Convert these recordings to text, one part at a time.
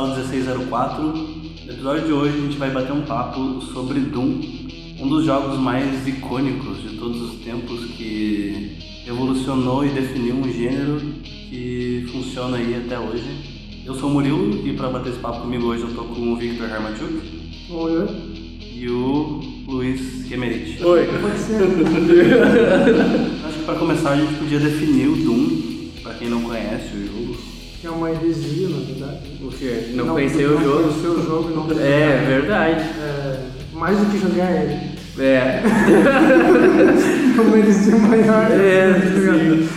sala 1604. No episódio de hoje a gente vai bater um papo sobre Doom, um dos jogos mais icônicos de todos os tempos que revolucionou e definiu um gênero que funciona aí até hoje. Eu sou o Murilo e para bater esse papo comigo hoje eu tô com o Victor Hermachuk Oi, oi. e o Luiz Kemerich. Oi. Pode ser. Acho que para começar a gente podia definir o Doom, para quem não conhece o jogo. Que é uma heresia, na verdade. O quê? Não, conheceu o jogo? Conheceu o jogo e não. É, verdade. É, mais do que jogar ele. É. É uma heresia maior. É, tá ligado?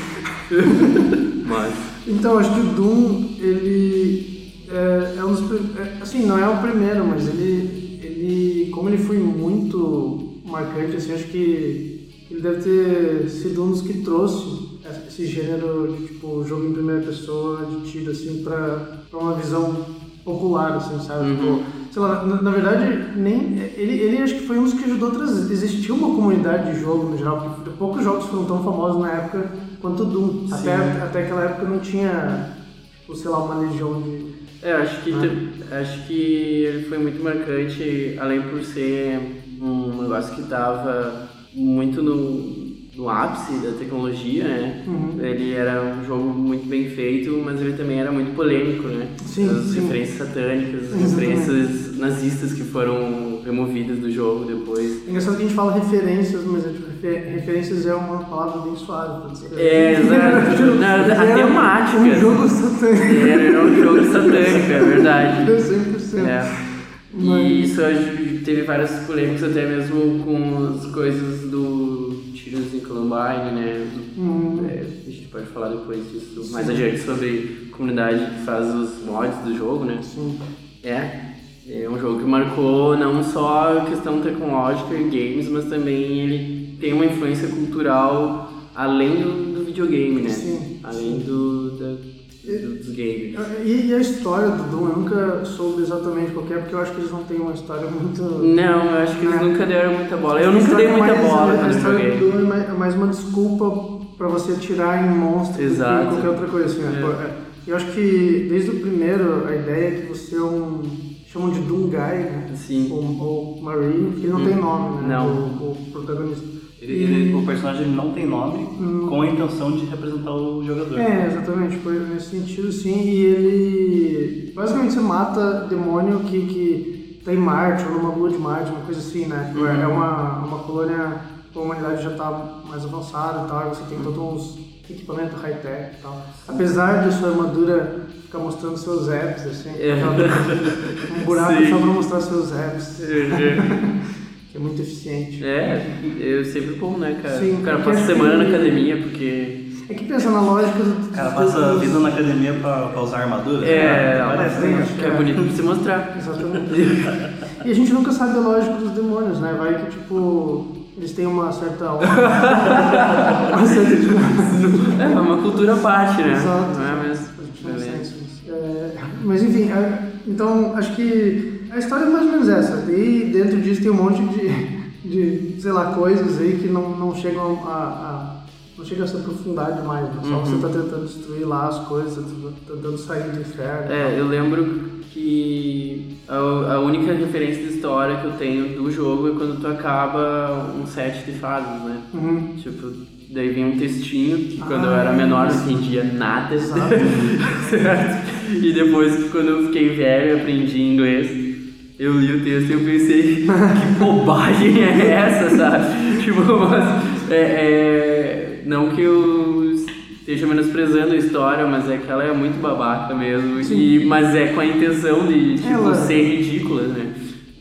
Mas. Então, acho que o Doom, ele é, é um dos. é, assim, não é o primeiro, mas ele, ele. Como ele foi muito marcante, assim, acho que ele deve ter sido um dos que trouxe esse gênero de tipo jogo em primeira pessoa, de tiro, assim, pra uma visão popular, assim, sabe? Uhum. Tipo, sei lá, na, na verdade, nem. Ele, ele acho que foi um dos que ajudou a trazer. Existia uma comunidade de jogo no geral, porque poucos jogos foram tão famosos na época quanto Doom. Até, até aquela época não tinha, tipo, sei lá, uma legião de. É, acho que, te- acho que ele foi muito marcante, além por ser um negócio que tava muito no, no ápice da tecnologia, né? Uhum. Ele era um jogo muito bem feito, mas ele também era muito polêmico, né? Sim, As sim. referências satânicas, as Exatamente. referências nazistas que foram removidas do jogo depois. É engraçado que a gente fala referências, mas é, tipo, refer- referências é uma palavra bem suave. É, exato. Na- a É temática. Um jogo satânico. Era, era um jogo satânico, é verdade. 100%. É. Mas- E isso teve várias polêmicas até mesmo com as coisas do em Columbine, né? Hum. É, a gente pode falar depois disso mais adiante sobre a comunidade que faz os mods do jogo, né? Sim. É, é um jogo que marcou não só a questão tecnológica e games, mas também ele tem uma influência cultural além do, do videogame, né? Sim, Além do, da- dos games. E, e a história do Doom, eu nunca soube exatamente qual é, porque eu acho que eles não têm uma história muito. Não, eu acho que eles É. nunca deram muita bola. Eu nunca dei é muita mais- bola A quando história do joguei. Doom é mais, é mais uma desculpa pra você atirar em monstros Exato. qualquer outra coisa. Assim, né? É. É, Eu acho que desde o primeiro a ideia é que você é um. chamam de Doom Guy, né? Sim. Ou, ou Marine, que não tem nome, né? Não. O, o protagonista. Ele, ele- o personagem não tem nome com a intenção de representar o jogador. É, exatamente, foi nesse sentido sim, e ele basicamente você mata demônio que, que tá em Marte, ou numa lua de Marte, uma coisa assim, né? Tipo, É uma, uma colônia, a humanidade já tá mais avançada e tal, você tem todos uns equipamentos high-tech e tal. Apesar de sua armadura ficar mostrando seus apps, assim, É. um buraco Sim. só pra mostrar seus apps, que é muito eficiente. É, eu sempre bom, né, cara? Sim, o cara passa acho semana na que- academia porque. É que pensa na lógica do... O cara passa a vida na academia pra, pra usar armadura. É, né? Parece, né? que é bonito de se mostrar. Exatamente. e a gente nunca sabe a lógica dos demônios, né? Vai que, tipo, eles têm uma certa uma certa tipo, É uma cultura à parte, né? Exato. Não é mesmo? É, mas enfim, é, então acho que a história é mais ou menos essa. E dentro disso tem um monte de, de sei lá, coisas aí que não, não chegam a, a- não chega a se aprofundar demais. Né? Só você tá tentando destruir lá as coisas, tá tentando sair do inferno. É, eu lembro que a, a única referência de história que eu tenho do jogo é quando tu acaba um set de fases, né? Uhum. Tipo, daí vem um textinho que quando eu Ah, era menor não isso. entendia nada. Exato. certo? E depois, quando eu fiquei velho e aprendi inglês, eu li o texto e eu pensei, que bobagem é essa, sabe? Tipo, mas, é, é, não que eu esteja menosprezando a história, mas é que ela é muito babaca mesmo, e, mas é com a intenção de tipo, Ela- ser ridícula, né?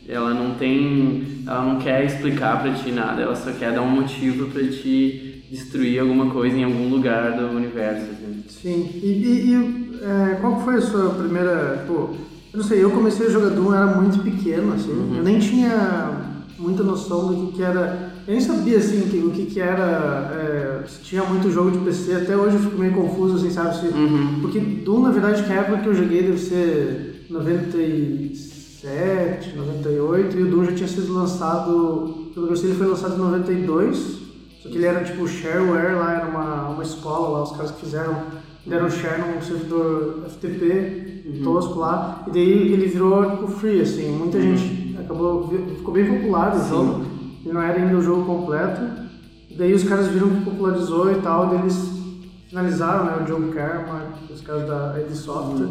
Ela não tem, ela não quer explicar pra ti nada, ela só quer dar um motivo pra te destruir alguma coisa em algum lugar do universo. Assim. Sim. E, e- e, é, qual foi a sua primeira. Tipo, eu não sei, eu comecei a jogar Doom, era muito pequeno, assim. Eu nem tinha muita noção do que, que era. Eu nem sabia assim o que, que era. é, se tinha muito jogo de PC, até hoje eu fico meio confuso, assim, sabe? Se, Porque Doom, na verdade, que a época que eu joguei deve ser 97, 98, e o Doom já tinha sido lançado. Pelo que eu sei, ele foi lançado em 92. Só que ele era tipo shareware lá, era uma, uma escola lá, os caras que fizeram, deram share num servidor FTP tosco lá, e daí ele virou tipo free, assim, muita gente acabou, ficou bem popular o jogo, e não era ainda o jogo completo, daí os caras viram que popularizou e tal, daí eles finalizaram né, o John Karma, os caras da ID Software,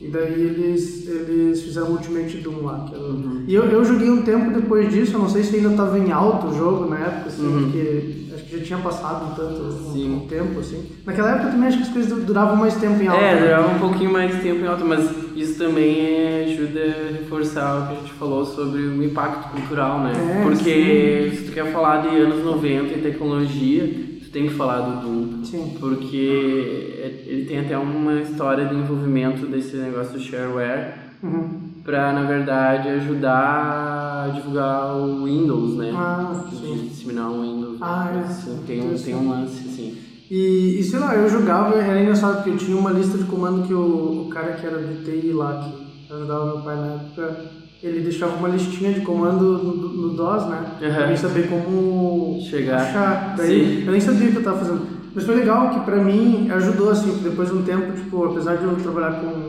e daí eles, eles fizeram o Ultimate Doom lá. Que era... o- E eu, eu joguei um tempo depois disso, eu não sei se ainda estava em alto o jogo na época, assim, porque acho que já tinha passado um tanto Sim. um tempo, assim. Naquela época também acho que as coisas duravam mais tempo em alta. É, né? durava um pouquinho mais tempo em alta, mas isso também é- ajuda a reforçar o que a gente falou sobre o impacto cultural, né? É, Porque se tu quer falar de anos 90 e tecnologia, tu tem que falar do Doom. Sim. Porque é- ele tem até uma história de envolvimento desse negócio do shareware Uhum. Pra, na verdade, ajudar a divulgar o Windows, né? Ah, sim. disseminar o Windows. Ah, é. Assim, tem, um, tem um lance, assim. E, e sei lá, eu jogava, era engraçado porque eu tinha uma lista de comando que o, o cara que era do TI lá, que ajudava meu pai na época, ele deixava uma listinha de comando no, no DOS, né? Aham. Pra mim saber como Chegar. achar. Daí Sim. eu nem sabia o que eu tava fazendo. Mas foi legal que pra mim ajudou, assim, depois de um tempo, tipo, apesar de eu trabalhar com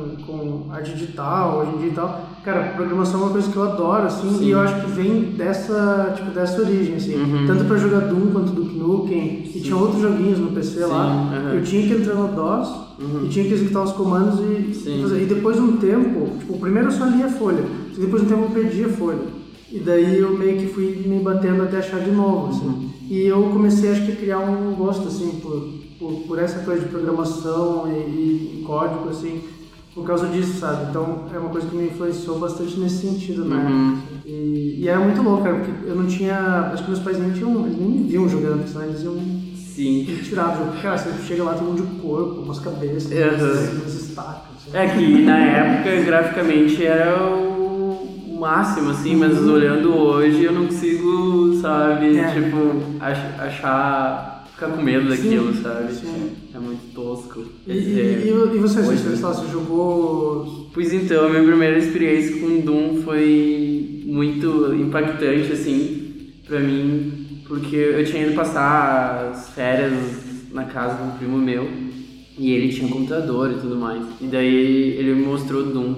arte digital hoje em dia e tal, cara, programação é uma coisa que eu adoro, assim, Sim. e eu acho que vem dessa, tipo, dessa origem, assim. Uhum. Tanto pra jogar Doom quanto Duke Nukem, e tinha outros joguinhos no PC lá. Sim, aham. Eu tinha que entrar no DOS Uhum. e tinha que executar os comandos e, e fazer. E depois de um tempo, tipo, primeiro eu só lia a folha, e depois de um tempo eu perdi a folha. E daí eu meio que fui me batendo até achar de novo, assim. Uhum. E eu comecei, acho que, a criar um gosto, assim, por, por, por essa coisa de programação e, e código, assim, por causa disso, sabe? Então é uma coisa que me influenciou bastante nesse sentido, né? Uhum. E, e era muito louco, cara, porque eu não tinha. Acho que meus pais nem tinham. Eles nem me viam jogando, eles iam Sim. me tirar do jogo. Cara, você chega lá, tem um monte de corpo, umas cabeças, Uhum. umas estacas. Assim. É que na época, graficamente, era o máximo, assim, mas olhando hoje eu não consigo, sabe, É. tipo, ach- achar. Ficar com medo daquilo, Sim, sabe? sim. É muito tosco. E, É, e, e, e você, hoje- você, jogou. Pois então, a minha primeira experiência com Doom foi muito impactante, assim, pra mim, porque eu tinha ido passar as férias na casa de um primo meu, e ele tinha um computador e tudo mais, e daí ele me mostrou Doom.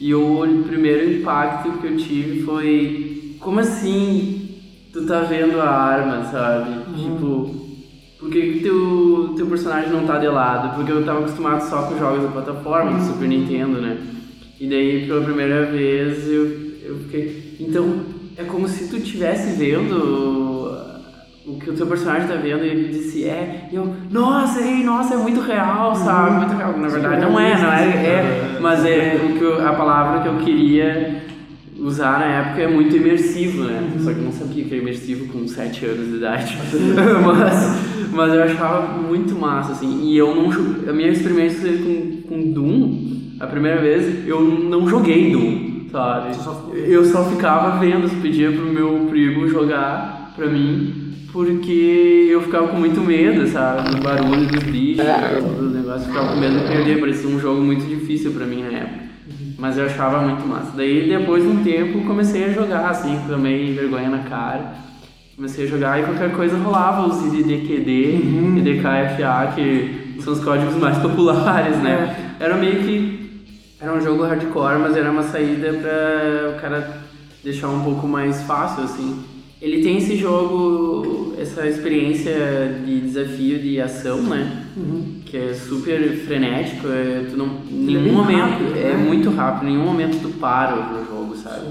E o primeiro impacto que eu tive foi, como assim tu tá vendo a arma, sabe? Tipo, por que que teu, teu personagem não tá de lado? Porque eu tava acostumado só com jogos da plataforma, do Super Nintendo, né? E daí, pela primeira vez, eu, eu fiquei... Então, é como se tu estivesse vendo o que o teu personagem tá vendo e ele disse, é... E eu, nossa, ei, nossa, é muito real, sabe? Muito real. Na verdade, não é, não é... é mas é o que eu- a palavra que eu queria usar na época é muito imersivo, né? Só que eu não sabia que era imersivo com 7 anos de idade. mas, mas eu achava muito massa, assim. E eu não... A minha experiência com, com Doom, a primeira vez, eu não joguei Doom, sabe? Só Eu só ficava vendo, pedia pro meu primo jogar pra mim, porque eu ficava com muito medo, sabe? Do barulho dos bichos, do negócio, eu ficava com medo de perder, parecia um jogo muito difícil pra mim na época. Mas eu achava muito massa. Daí depois de um tempo comecei a jogar, assim, tomei vergonha na cara. Comecei a jogar e qualquer coisa rolava os IDDQD, IDKFA, que são os códigos mais populares, né? Era meio que era um jogo hardcore, mas era uma saída pra o cara deixar um pouco mais fácil, assim. Ele tem esse jogo, essa experiência de desafio de ação, né? Que é super frenético, é, tu não, é nenhum momento, rápido, é né? muito rápido, em nenhum momento tu para no jogo, sabe?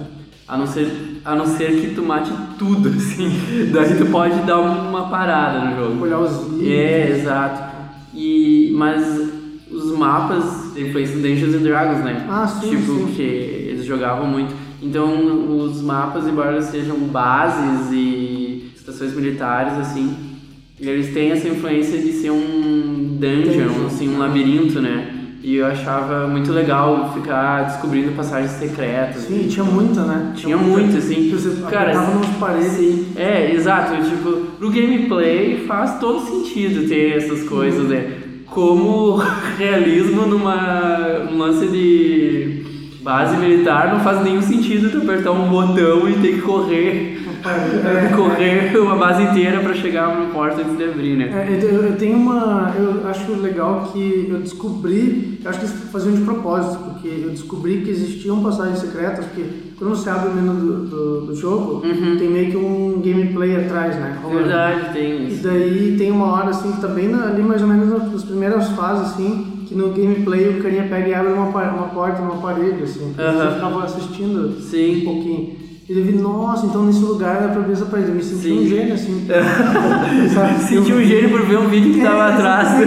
A não ser, a não ser que tu mate tudo, assim. Daí tu pode dar uma parada no jogo. Olhar os vídeos. É, exato. E, mas os mapas, influência do Dungeons and Dragons, né? Ah, sim, Tipo, sim. que eles jogavam muito. Então, os mapas, embora sejam bases e estações militares, assim, eles têm essa influência de ser um dungeon, Dungeon. assim, um labirinto, né? E eu achava muito legal ficar descobrindo passagens secretas. Sim, tinha muita, né? Tinha muito, assim. Você Cara, nas paredes. Sim, é, exato. Tipo, pro gameplay faz todo sentido ter essas coisas, né? Como realismo numa um lance de base militar não faz nenhum sentido tu apertar um botão e ter que correr É, correr uma base inteira pra chegar no porta antes de abrir, né? É, eu, eu tenho uma. Eu acho legal que eu descobri. Eu acho que eles faziam de propósito, porque eu descobri que existiam passagens secretas, porque quando você abre o menu do, do, do jogo, tem meio que um gameplay atrás, né? rolando. Verdade, tem E isso. daí tem uma hora assim que tá bem ali mais ou menos nas primeiras fases, assim, que no gameplay o carinha pega e abre uma, uma porta numa parede, assim. Aham. Você ficava assistindo Sim. um pouquinho. E eu vi, nossa, então nesse lugar abrir essa parede. Eu me senti Sim. um gênio, assim. Sabe? Senti um gênio por ver um vídeo que tava É, atrás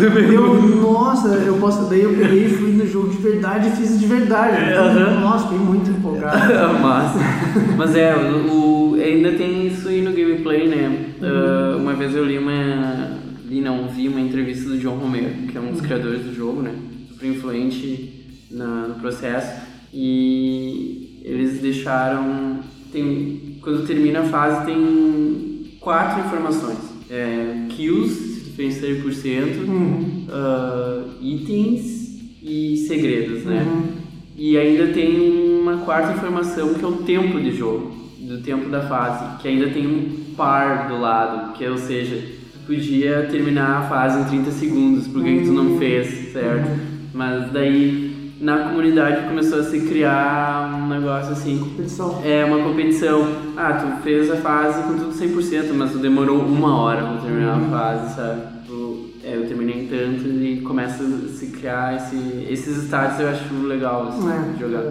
do Eu, menu. nossa, eu posso. Daí eu peguei e fui no jogo de verdade e fiz de verdade. Aham. Nossa, fiquei muito empolgado. Massa. Mas é, o, ainda tem isso aí no gameplay, né? Ah, uma vez eu li uma. Li não, vi uma entrevista do John Romero, que é um dos criadores do jogo, né? Super influente na, no processo. E eles deixaram. Tem, quando termina a fase tem quatro informações. É, kills, se tu fez 100%, Uhum. ah, itens e segredos, né? Uhum. E ainda tem uma quarta informação que é o tempo de jogo, do tempo da fase, que ainda tem um par do lado, que é, ou seja, podia terminar a fase em 30 segundos, por que que tu não fez, certo? Mas daí na comunidade começou a se criar um negócio assim, Competição. é uma competição. Ah, tu fez a fase com tudo 100%, mas tu demorou uma hora pra terminar a fase, sabe? Tu- é, eu terminei tanto e começa a se criar esse, esses status eu acho legal assim, É. de jogar.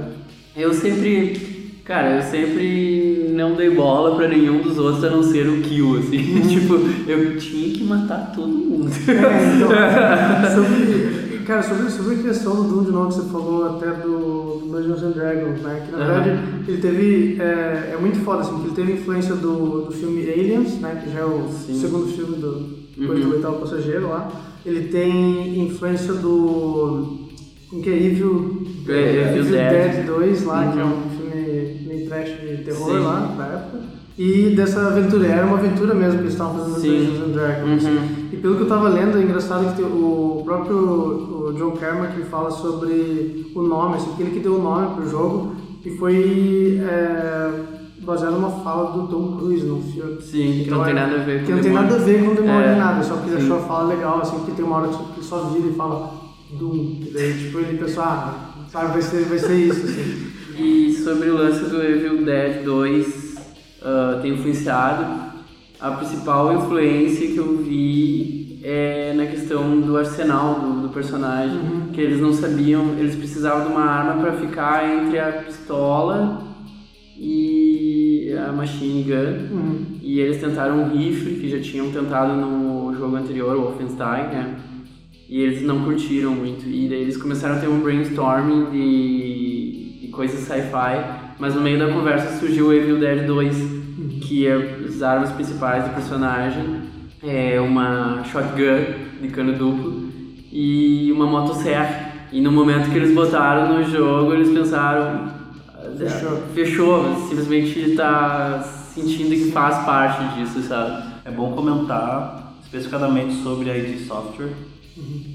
Eu sempre, cara, eu sempre não dei bola pra nenhum dos outros a não ser o kill, assim. tipo, eu tinha que matar todo mundo. É, então, sobre, cara, sobre, sobre a questão do Doom de novo que você falou até do, do Dungeons and Dragons, né? Que na Aham. verdade ele teve. É, é muito foda, assim, que ele teve influência do, do filme Aliens, né? Que já é o Sim. segundo filme do depois Uhum. do oitavo passageiro lá. Ele tem influência do. Como que é? Evil, É, Evil Dead. 2 lá, que é Uhum. um filme meio trash de terror Sim. lá da época. E dessa aventura, era uma aventura mesmo que eles estavam fazendo Sim. Dungeons and Dragons. Uhum. E pelo que eu tava lendo, é engraçado que o próprio John Carmack ele fala sobre o nome, assim, que ele que deu o nome pro jogo e foi é, baseado numa fala do Tom Cruise no filme. Sim, que não tem nada a ver com Que não tem nada a ver com demônio É, nada, só que ele achou a fala legal, assim, porque tem uma hora que ele só vira e fala Doom. E daí, tipo, ele pensou, ah, sabe, vai ser, vai ser isso, assim. E sobre o lance do Evil Dead 2 ah, ter influenciado, a principal influência que eu vi é na questão do arsenal do, do personagem, Uhum. que eles não sabiam, eles precisavam de uma arma para ficar entre a pistola e a machine gun. Uhum. E eles tentaram um rifle, que já tinham tentado no jogo anterior, o Wolfenstein, né? E eles não curtiram muito. E daí eles começaram a ter um brainstorming de, de coisas sci-fi. Mas no meio da conversa surgiu o Evil Dead 2, que é as armas principais do personagem. É uma shotgun de cano duplo e uma motosserra. E no momento que eles botaram no jogo, eles pensaram... Fechou. Fechou, simplesmente tá sentindo que faz parte disso, sabe? É bom comentar especificadamente sobre a ID Software,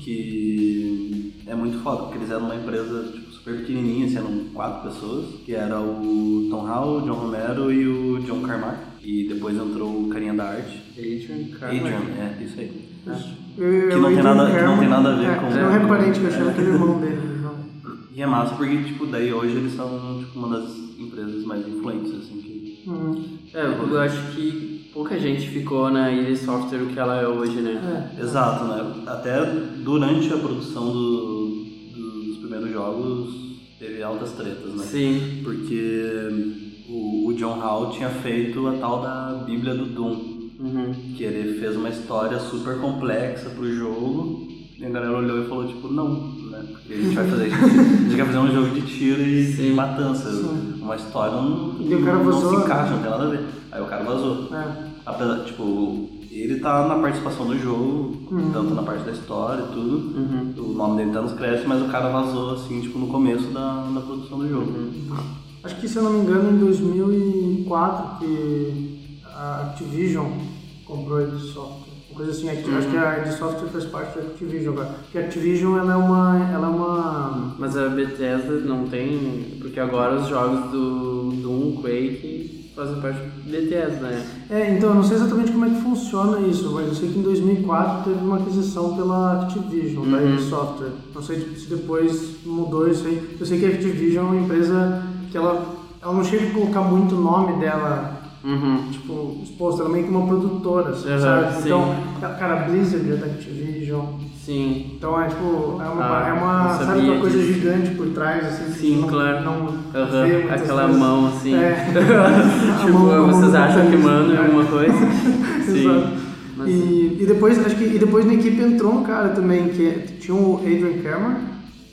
que é muito foda, porque eles eram uma empresa tipo, super pequenininha, assim, eram quatro pessoas, que era o Tom Howell, o John Romero e o John Carmack, e depois entrou o carinha da arte, Adrian, Adrian, é, isso aí. Eu- Que não tem Adrian nada- que não tem nada a ver é, com- Não é parente, que eu achava que era irmão dele. não. E é massa porque, tipo, daí hoje eles são tipo, uma das empresas mais influentes, assim, que... Uhum. É, eu acho que pouca gente ficou na ID Software o que ela é hoje, né? É. Exato, né? Até durante a produção do- do- dos primeiros jogos teve altas tretas, né? Sim. Porque o, o John Hall tinha feito a tal da Bíblia do Doom, Uhum. que ele fez uma história super complexa pro jogo, e a galera olhou e falou, tipo, não, né? Porque a gente vai fazer, a gente quer fazer um jogo de tiro e Sim. matança, Sim. uma história não, E o cara não vazou, se encaixa, não tem nada a ver. Aí o cara vazou. É. Apesar, tipo, ele tá na participação do jogo, Uhum. tanto na parte da história e tudo. Uhum. O nome dele tá nos créditos, mas o cara vazou assim, tipo, no começo da, da produção do jogo. Acho que, se eu não me engano, em 2004 que a Activision comprou a id Software. Uma coisa assim, Acti- acho que a id Software faz parte da Activision agora. Porque a Activision, ela é uma... Ela é uma... Mas a Bethesda não tem. Porque agora os jogos do Doom, Quake fazem parte do Bethesda, né? É, então eu não sei exatamente como é que funciona isso, mas eu sei que em 2004 teve uma aquisição pela Activision, da Uhum. id Software. Não sei se depois mudou isso aí. Eu sei que a Activision é uma empresa que ela, ela não chega a colocar muito nome dela, Uhum. tipo, exposto, ela é meio que uma produtora, Uhum, sabe? sim. Então, cara, Blizzard da Activision. Sim. Então é tipo, é uma, Ah, é uma sabe uma coisa disso. gigante por trás, assim, Sim, não, claro. não muitas Aquela mão assim. É. tipo, mão- vocês acham que mandam É. alguma coisa? Sim. Exato. Mas- E, e depois, acho que e depois na equipe entrou um cara também, que é- tinha o Adrian Cameron,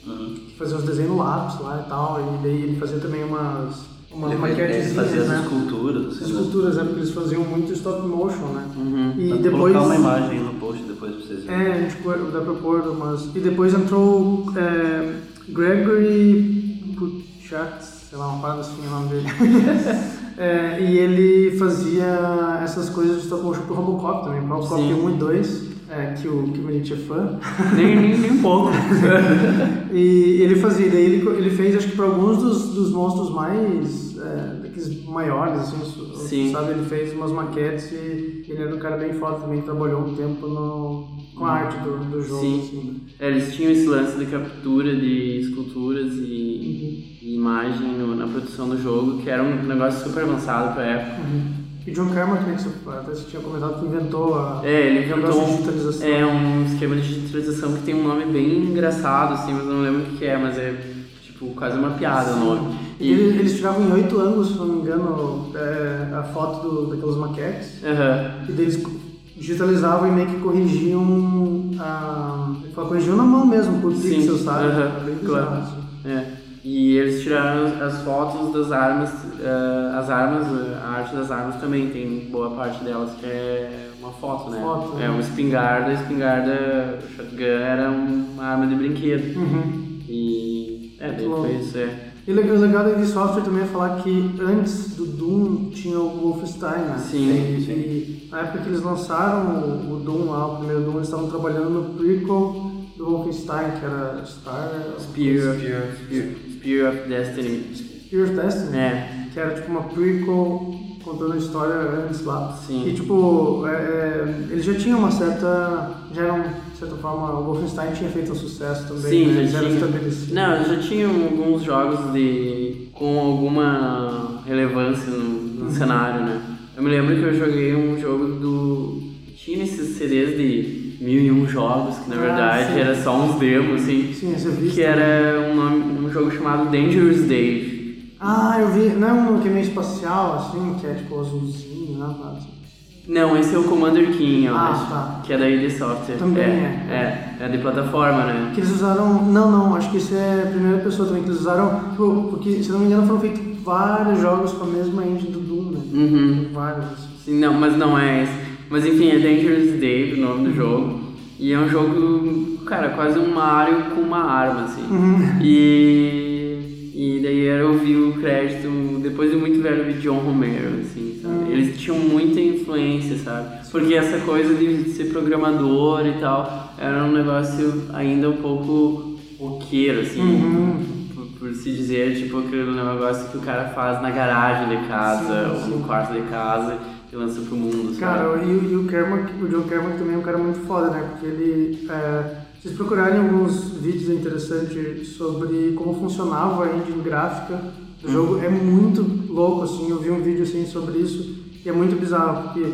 Uhum. que fazia os desenhos lápis lá e tal, e daí ele fazia também umas, umas Ele, maquetezinhas, fazia as né? esculturas, assim, né? Esculturas, é porque eles faziam muito stop motion, né? Uhum. E Dá pra depois... colocar uma imagem no post depois pra vocês verem. É, pôr- dá pra pôr umas... E depois entrou é, Gregory Puchatz, sei lá, uma parada assim o nome dele. É, e ele fazia essas coisas de stop motion pro Robocop também, pro Robocop Sim. 1 e 2, é, que o que o Menite é fã. Nem, nem, nem um pouco. E ele fazia, daí ele, ele fez acho que para alguns dos, dos monstros mais, é, daqueles maiores, assim, Sim. sabe, ele fez umas maquetes e ele era um cara bem foda também, que trabalhou um tempo no, com a arte do, do jogo, Sim. assim. É, eles tinham esse lance de captura de esculturas e, e imagem no- na produção do jogo, que era um negócio super avançado pra época. Uhum. E John Carmack, até você tinha comentado que inventou a É, ele inventou um, digitalização. é, um esquema de digitalização que tem um nome bem engraçado, assim, mas eu não lembro o que é, mas é tipo quase uma piada o nome. E eles, eles tiravam em oito ângulos, se não me engano, é, a foto do, daquelas maquetes. Aham. E eles digitalizavam e meio que corrigiam a. fala, corrigiam na mão mesmo, por Sim, pixel, sabe? É bem claro. assim. É. E eles tiraram as- as fotos das armas, eh, as armas, eh, a arte das armas também tem boa parte delas que é uma foto, né? Foto, é né? uma espingarda, a espingarda, o shotgun era uma arma de brinquedo. Uhum. E é, daí foi isso, é. E legal o legal da id Software também é falar que antes do Doom tinha o Wolfenstein, né? Sim, e, sim. e na época que eles lançaram o, o Doom lá, o primeiro Doom, eles estavam trabalhando no prequel do Wolfenstein, que era Star... Spear, Spear, Spear of Destiny. Spear of Destiny. É, que era tipo uma prequel contando a história antes lá. Sim. E tipo, é, é, eles já tinham uma certa. Já eram, de certa forma, o Wolfenstein tinha feito um sucesso também. Sim, né? já tinha. estabelecidos. Não, já tinham alguns jogos de com alguma relevância no, no cenário, né? Eu me lembro que eu joguei um jogo do. Tinha esses CDs de mil e um jogos, que na Ah, verdade sim. era só uns demos, assim. Sim, essa vista. Que era um, nome, um jogo chamado Dangerous Dave. Ah, eu vi. Não é um que é meio espacial, assim, que é tipo azulzinho, né? Não, esse é o Commander King, eu Ah, acho. tá. Que é da id Software. Também é. É, é de plataforma, né? Que eles usaram. Não, não, acho que esse é a primeira pessoa também, que eles usaram. Tipo, porque, se não me engano, foram feitos vários jogos com a mesma engine do Doom, né? Uhum. Vários. assim. Sim, não, mas não é esse. Mas enfim, é Dangerous Dave o nome do jogo. E é um jogo, cara, quase um Mario com uma arma, assim. E, e daí eu vi o crédito, depois de muito velho, vi John Romero, assim, sabe? Eles tinham muita influência, sabe? Porque essa coisa de ser programador e tal, era um negócio ainda um pouco roqueiro, assim. Uhum. Por, por se dizer, tipo, aquele negócio que o cara faz na garagem de casa, Sim, ou sim. no quarto de casa, e lança pro mundo, sabe? Cara, e, o- e o Kermack, o John Kermack também é um cara muito foda, né? Porque ele. É, se vocês procurarem alguns vídeos interessantes sobre como funcionava a engine gráfica do Uhum. jogo, é muito louco, assim. Eu vi um vídeo assim sobre isso e é muito bizarro, porque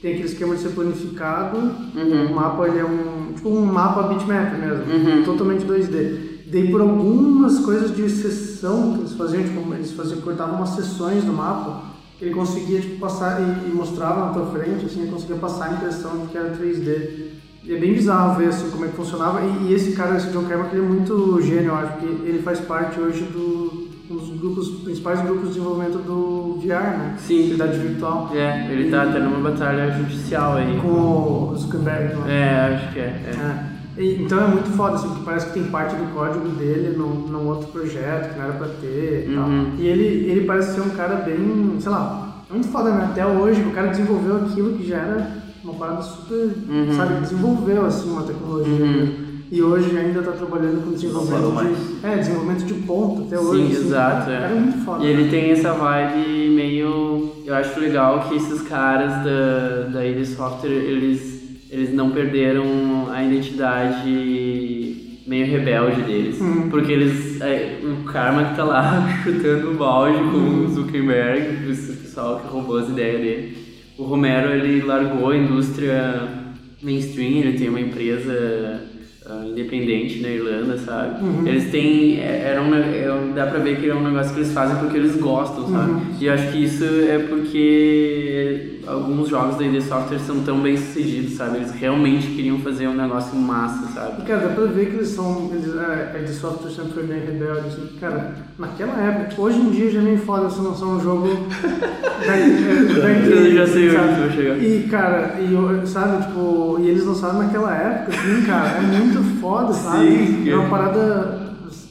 tem aquele esquema de ser planificado, Uhum. o mapa ele é um. tipo um mapa bitmap mesmo, Uhum. totalmente 2D. Daí por algumas coisas de sessão que eles faziam, tipo, eles faziam, cortavam umas sessões do mapa, ele conseguia tipo, passar e, e mostrava na tua frente, assim, ele conseguia passar a impressão de que era 3D. E é bem bizarro ver assim, como é que funcionava. E, e esse cara, esse John Carmack, ele é muito gênio, eu acho, porque ele faz parte hoje do, um dos grupos, principais grupos de desenvolvimento do VR, né? Sim. Realidade virtual. É, ele tá tendo uma batalha judicial aí. Com o Zuckerberg, né? É, acho que é. é. É. E- então é muito foda, assim, porque parece que tem parte do código dele num, num outro projeto que não era pra ter e tal. Uhum. E ele, ele parece ser um cara bem, sei lá, muito foda, né? Até hoje o cara desenvolveu aquilo que já era uma parada super, Uhum. sabe, desenvolveu assim uma tecnologia. Uhum. E hoje ainda tá trabalhando com desenvolvimento mais. de. É, desenvolvimento de ponta até hoje. Sim, assim. exato. Cara, é. é muito foda. E ele tem essa vibe meio. Eu acho legal que esses caras da, da ID Software eles, eles não perderam a identidade meio rebelde deles. Uhum. Porque eles. é, o Karma que tá lá chutando o balde com o Zuckerberg, esse pessoal que roubou as ideias dele. O Romero ele largou a indústria mainstream, ele tem uma empresa ah, independente na Irlanda, sabe? Uhum. Eles têm. É, era um, é dá pra ver que é um negócio que eles fazem porque eles gostam, sabe? Uhum. E eu acho que isso é porque alguns jogos da ID Software são tão bem sucedidos, sabe? Eles realmente queriam fazer um negócio massa, sabe? E, cara, dá pra ver que eles são. Eles, é, a de software sempre foi bem rebelde, assim. Cara, naquela época, hoje em dia já nem foda se lançar um jogo da, é, da já sei onde vai chegar. E, cara, e, sabe, tipo, e eles lançaram naquela época, assim, cara, é muito foda, sabe? Sim, é uma é. parada,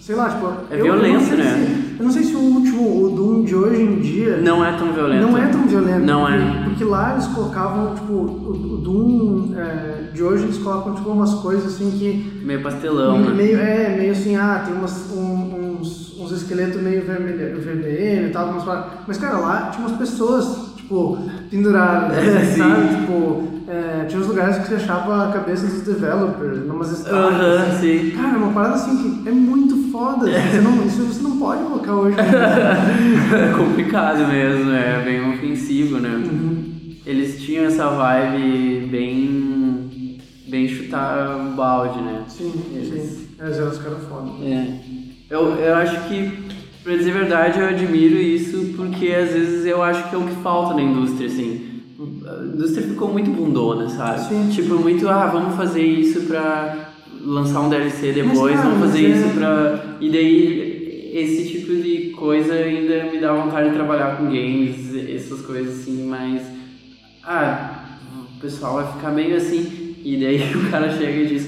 sei lá, tipo. É eu- eu não violento, sei né? se- eu não sei se o último, o Doom de hoje em dia. Não é tão violento. Não é tão violento. Não é. Porque lá eles colocavam, tipo, o, o Doom é, de hoje eles colocam, tipo, umas coisas assim que. Meio pastelão, né? Meio, é, meio assim, ah, tem umas, um- uns, uns esqueletos meio vermelho, vermelho e tal, umas. Mas, cara, lá tinha umas pessoas, tipo, penduradas, Sim. sabe? Tipo, é, tinha uns lugares que você achava a cabeça dos developers, numas estátuas. Aham, assim. sim. Cara, é uma parada assim que é muito foda. assim, Você não, isso você não pode colocar hoje. É complicado mesmo, é bem ofensivo, né? Eles tinham essa vibe bem. bem chutar balde, né? Sim, Eles- sim. É, eram os caras foda. É. Eu, eu acho que, pra dizer a verdade, eu admiro isso porque às vezes eu acho que é o que falta na indústria, assim. A indústria ficou muito bundona, sabe? Sim. Tipo, muito, ah, vamos fazer isso pra lançar um DLC depois, vamos fazer é- isso pra. E daí, esse tipo de coisa ainda me dá vontade de trabalhar com games, essas coisas assim, mas. Ah, o pessoal vai ficar meio assim. E daí o cara chega e diz: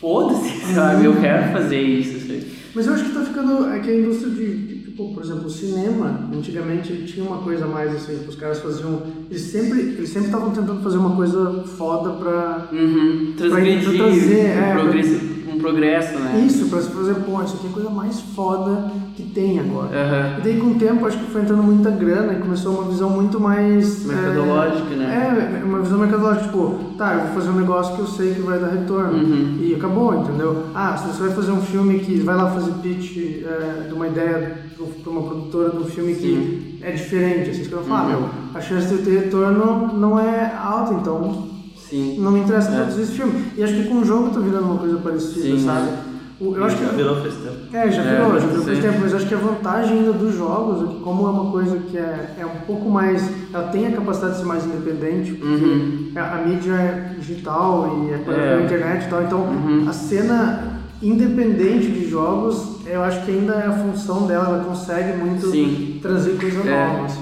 foda-se, sabe? Eu quero fazer isso, sabe? Mas eu acho que tá ficando. É que a indústria de, tipo, por exemplo, o cinema, antigamente ele tinha uma coisa mais assim, os caras faziam. Eles sempre eles sempre estavam tentando fazer uma coisa foda pra. Uhum. Transgredir Pra trazer, um, é, progresso, um progresso, né? Isso, pra se fazer, pô, isso aqui é a coisa mais foda que tem agora. Aham. E daí com o tempo acho que foi entrando muita grana e começou uma visão muito mais. Metodológica, é, né? É, uma visão mercadológica, tipo, tá, eu vou fazer um negócio que eu sei que vai dar retorno. Uhum. E acabou, entendeu? Ah, se você vai fazer um filme que vai lá fazer pitch é, de uma ideia para uma produtora de um filme que é diferente, assim, falar, ah, Uhum. meu, a chance de eu ter retorno não é alta, então Sim. não me interessa É. produzir esse filme. E acho que com o jogo tá virando uma coisa parecida, Sim, sabe? é. Eu acho que já virou faz tempo. é, já É, virou, já virou faz tempo, mas acho que a vantagem ainda dos jogos é que como é uma coisa que é, é um pouco mais. Ela tem a capacidade de ser mais independente, porque Uhum. a, a mídia é digital e é pela É. pela internet e tal, então Uhum. a cena independente de jogos, eu acho que ainda é a função dela, ela consegue muito Sim. trazer coisa É. nova, assim.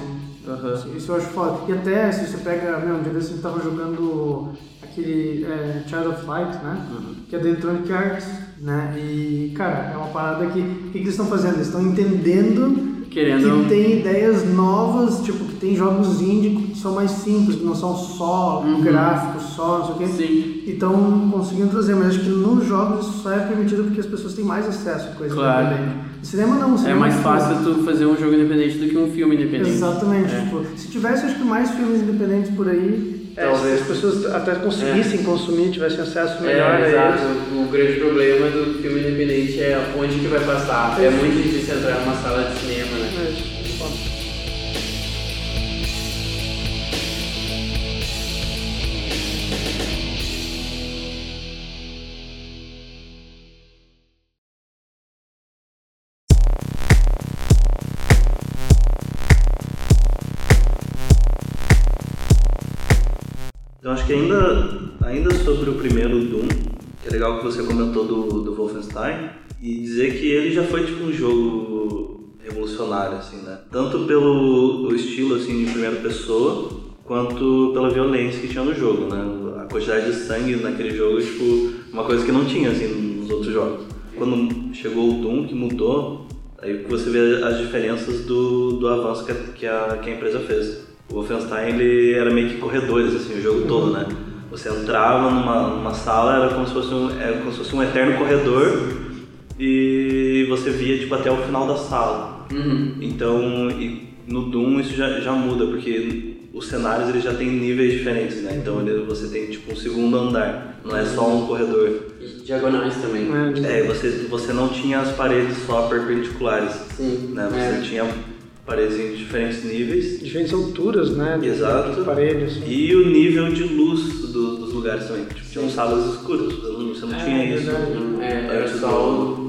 Aham. Isso- eu acho foda. E até se você pega, meu, um dia desse eu tava jogando aquele é, Child of Light, né? Que é da Electronic Arts, né? E, cara, é uma parada que. O que, que eles estão fazendo? Eles estão entendendo Querendo- que tem ideias novas, tipo, que tem jogos indie que são mais simples, que não são só Uhum. gráficos, só, não sei o quê. Sim. E estão conseguindo trazer, mas acho que nos jogos isso só é permitido porque as pessoas têm mais acesso a coisa Claro. independente. No cinema não, no É cinema mais tipo, fácil tu fazer um jogo independente do que um filme independente. Exatamente. É. Tipo, se tivesse, acho que mais filmes independentes por aí, é, Talvez. se as pessoas até conseguissem consumir, tivessem acesso melhor É, a exato. eles. O grande problema do filme independente é onde que vai passar. É muito difícil entrar numa sala de cinema, comentou do, do Wolfenstein, e dizer que ele já foi tipo um jogo revolucionário, assim, né? Tanto pelo estilo, assim, de primeira pessoa, quanto pela violência que tinha no jogo, né? A quantidade de sangue naquele jogo tipo, uma coisa que não tinha, assim, nos outros jogos. Quando chegou o Doom, que mudou, aí você vê as diferenças do, do avanço que, a, que a empresa fez. O Wolfenstein, ele era meio que corredores, assim, o jogo todo, né? Você entrava numa, numa sala, era como se fosse um, era como se fosse um eterno corredor e você via tipo até o final da sala. Uhum. Então, e no Doom isso já, já muda, porque os cenários eles já têm níveis diferentes, né? Então ele, você tem tipo um segundo andar, não é só um corredor. E diagonais também. É, É, você, você não tinha as paredes só perpendiculares, Sim. né? Você É. tinha paredes em diferentes níveis Diferentes alturas, né? Exato. de Parede, assim. e o nível de luz lugares também. Tipo, tinham salas escuras, você não, você não É, tinha isso. verdade. É, era só o.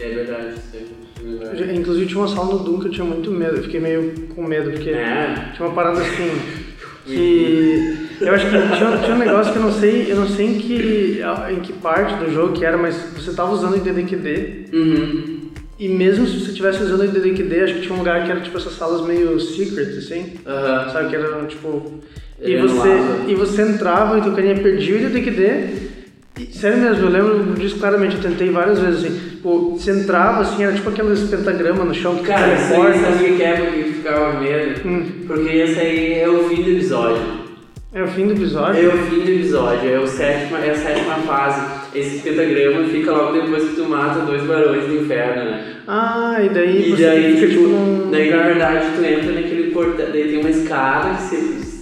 É verdade, é Inclusive tinha uma sala no Doom que eu tinha muito medo, eu fiquei meio com medo, porque É. tinha uma parada assim que. Eu acho que tinha, tinha um negócio que eu não sei, eu não sei em que, em que parte do jogo que era, mas você tava usando o IDDQD Uhum. e mesmo se você estivesse usando o IDDQD, acho que tinha um lugar que era tipo essas salas meio secret, assim. Aham. Sabe que era tipo. E você, e você entrava e teu carinha perdia o IDDQD. E, sério mesmo, eu lembro disso claramente, eu tentei várias vezes assim. Pô, você entrava assim, era tipo aqueles pentagrama no chão que Cara, isso aí sabe o que é porque ficava medo? Hum. Porque esse aí é o fim do episódio. É o fim do episódio? É o fim do episódio, é, o sétima, é a sétima fase. Esse pentagrama fica logo depois que tu mata dois barões do inferno, né? Ah, e daí E você daí, fica tipo, tipo daí na verdade tu entra naquele portal, daí tem uma escada que você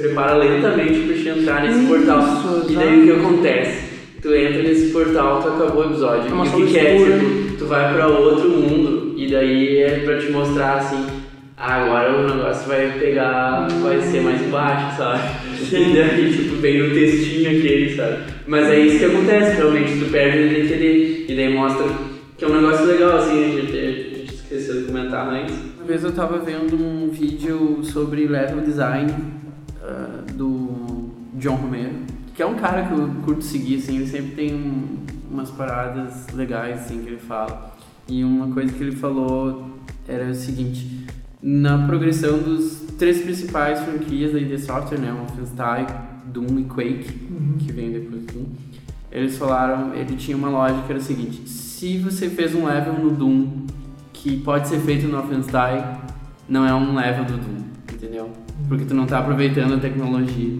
prepara lentamente pra te entrar nesse Isso, portal. E daí o que acontece? Tu entra nesse portal, tu acabou o episódio. É uma e o que, que é? Tipo, tu vai pra outro mundo e daí é pra te mostrar assim, ah, agora o negócio vai pegar, vai ser mais embaixo, sabe? Sim. E daí, tipo, vem o textinho aquele, sabe? Mas é isso que acontece, realmente, tu perde o DTD e daí mostra que é um negócio legal, assim, a gente, a gente esqueceu de comentar antes. Uma vez eu tava vendo um vídeo sobre level design ah, do John Romero, que é um cara que eu curto seguir, assim, ele sempre tem um- umas paradas legais, assim, que ele fala. E uma coisa que ele falou era o seguinte, na progressão dos três principais franquias da ID Software, né, Wolfenstein, Doom e Quake, que vem depois do Doom, eles falaram, ele tinha uma lógica que era o seguinte, se você fez um level no Doom que pode ser feito no Wolfenstein, não é um level do Doom? Porque tu não tá aproveitando a tecnologia.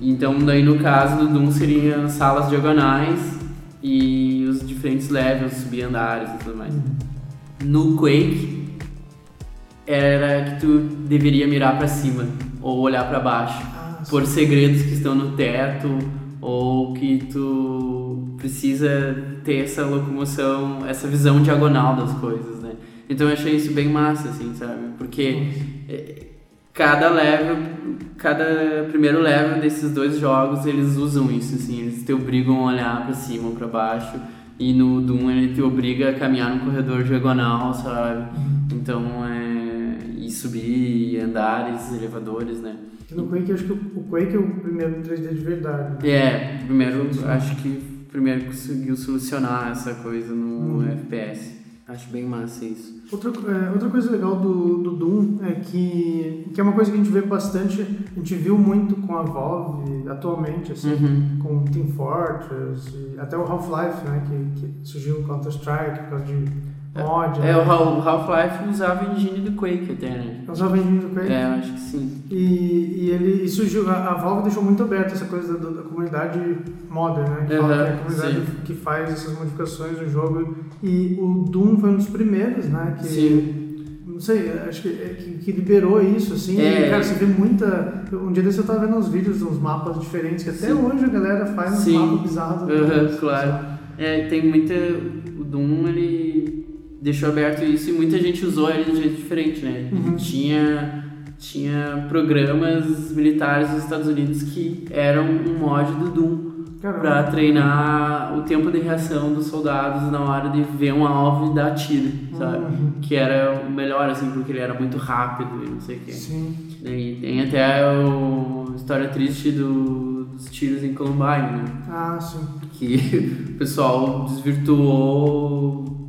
Então, daí no caso do Doom seriam salas diagonais e os diferentes levels, subir andares e tudo mais. No Quake, era que tu deveria mirar pra cima ou olhar pra baixo Ah, por segredos que estão no teto ou que tu precisa ter essa locomoção, essa visão diagonal das coisas, né? Então eu achei isso bem massa, assim, sabe? Porque eh, cada level, cada primeiro level desses dois jogos, eles usam isso, assim, eles te obrigam a olhar pra cima ou pra baixo e no Doom ele te obriga a caminhar no corredor diagonal, sabe? Então é... e subir andares, elevadores, né? No Quake, eu acho que o Quake é o primeiro 3D de verdade. né? É, primeiro, acho que primeiro conseguiu solucionar essa coisa no FPS. Acho bem massa isso. Outra, é, outra coisa legal do, do Doom é que, que é uma coisa que a gente vê bastante, a gente viu muito com a Valve atualmente, assim, Uhum. com Team Fortress, e até o Half-Life, né, que, que surgiu o Counter-Strike por causa de mod, É, né? o Hal- o Half-Life usava a engine do Quake até, né? Não só vendendo do Quake. É, acho que sim. E, e ele e surgiu, a, a Valve deixou muito aberta essa coisa da, da comunidade modder, né? Que, é a comunidade sim. que faz essas modificações no jogo. E o Doom foi um dos primeiros, né? Que, Sim. Não sei, acho que, é, que, que liberou isso, assim. É. E, cara, você vê muita. Um dia desse eu tava vendo uns vídeos, uns mapas diferentes, que até Sim. hoje a galera faz uns mapas bizarros. Doom, claro. É, tem muita. O Doom ele deixou aberto isso e muita gente usou ele de jeito diferente, né? Uhum. Tinha, tinha programas militares dos Estados Unidos que eram um mod do Doom. Pra treinar o tempo de reação dos soldados na hora de ver um alvo e dar tiro, sabe? Uhum. Que era o melhor, assim, porque ele era muito rápido e não sei o quê. Sim. E tem até o história triste do- dos tiros em Columbine, né? Ah, sim. Que o pessoal desvirtuou.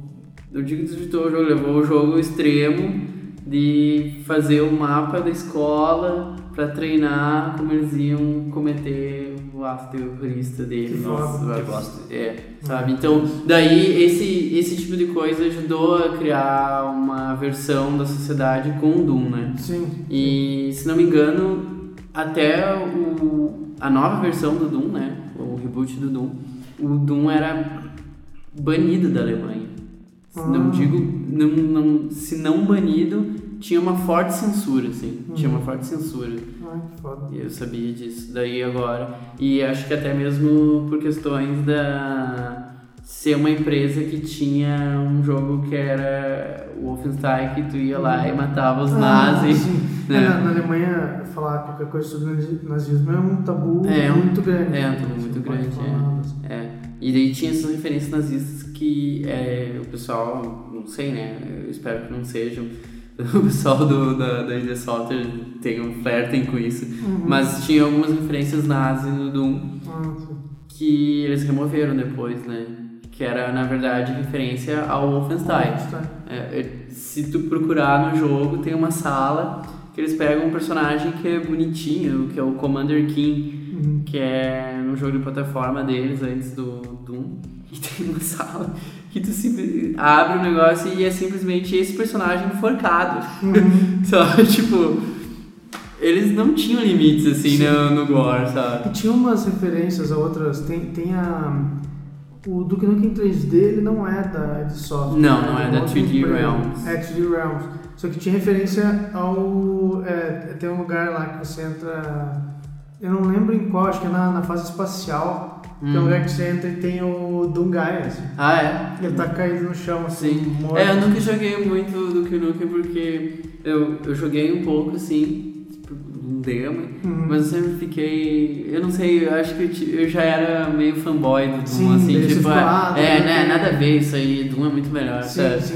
Eu digo desvirtuou o jogo, levou o jogo ao extremo de fazer o mapa da escola pra treinar como eles iam cometer o ato terrorista deles. Foda. Nossa, Que bosta. É, sabe? Então, daí esse, esse tipo de coisa ajudou a criar uma versão da sociedade com o Doom, né? Sim. E, se não me engano, até o, a nova versão do Doom, né? O reboot do Doom. O Doom era banido da Alemanha. Não Ah. digo, não, não, se não banido, tinha uma forte censura, assim. Tinha uma forte censura. Ai, que foda. E eu sabia disso daí agora. E acho que até mesmo por questões da ser uma empresa que tinha um jogo que era o Wolfenstein, que tu ia lá e matava os Ah, nazis. né? É, na, na Alemanha, falar qualquer coisa sobre nazi- nazismo é um tabu É, um- muito grande. é um tabu muito grande, é. É. E daí tinha essas referências nazistas que é, o pessoal, não sei, né? Eu espero que não sejam. O pessoal do, da, da ID Software tenham, flertem com isso. Uhum. Mas tinha algumas referências nazis no Doom sim. que eles removeram depois, né? Que era, na verdade, referência ao Wolfenstein. É, é, se tu procurar no jogo, tem uma sala que eles pegam um personagem que é bonitinho, que é o Commander King, Uhum. que é no jogo de plataforma deles antes do Doom. E tem uma sala que tu abre o negócio e é simplesmente esse personagem enforcado. Uhum. sabe? Tipo, eles não tinham limites assim no, no gore, sabe? E tinha umas referências a outras. Tem, tem a. O Duke Nukem 3D ele não é da Software. Não, né? não é Tem da outra 3D empresa. Realms. É 3D Realms. Só que tinha referência ao. É, tem um lugar lá que você entra. Eu não lembro em qual, acho que é na, na fase espacial. É um lugar que você entra e tem o Dungai, assim. Ah, é? Ele tá caído no chão, assim, Sim. morto. É, eu nunca joguei muito do Nukem porque eu, eu joguei um pouco assim, tipo, um demo, Uhum. mas eu sempre fiquei. Eu não sei, eu acho que eu, eu já era meio fanboy do Doom, Sim, assim, tipo, é, ah, é, Doom né, tem- nada a ver isso aí, Doom é muito melhor, Sim, sabe? sim.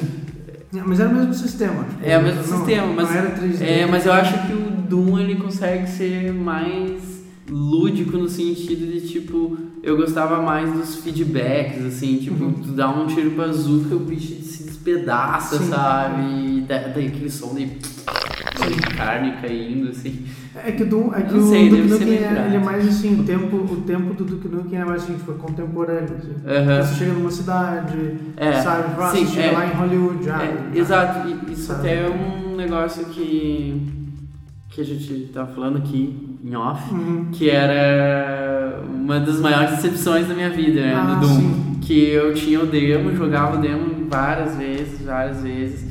É, Mas era o mesmo sistema. tipo, É o mesmo não- sistema, mas, Não era 3D. é, mas eu acho que o Doom ele consegue ser mais lúdico no sentido de tipo, eu gostava mais dos feedbacks, assim, tipo, Uhum. tu dá um tiro bazuca, o bicho se despedaça, Sim. sabe? E daí aquele som de carne caindo, assim. É que, o Doom, é que o sei, Duke Nukem é, ele é mais assim, o tempo, o tempo do Duke Nukem é mais assim, tipo, contemporâneo. Assim. Aham. Você chega numa cidade, É, sabe? Ah, sim, você chega é. lá em Hollywood já. É, né? exato, e isso Sabe? até é um negócio que, que a gente tava falando aqui em off. Uhum. que era uma das maiores decepções da minha vida, né, Ah, do Doom. sim. Que eu tinha o demo, jogava o demo várias vezes, várias vezes.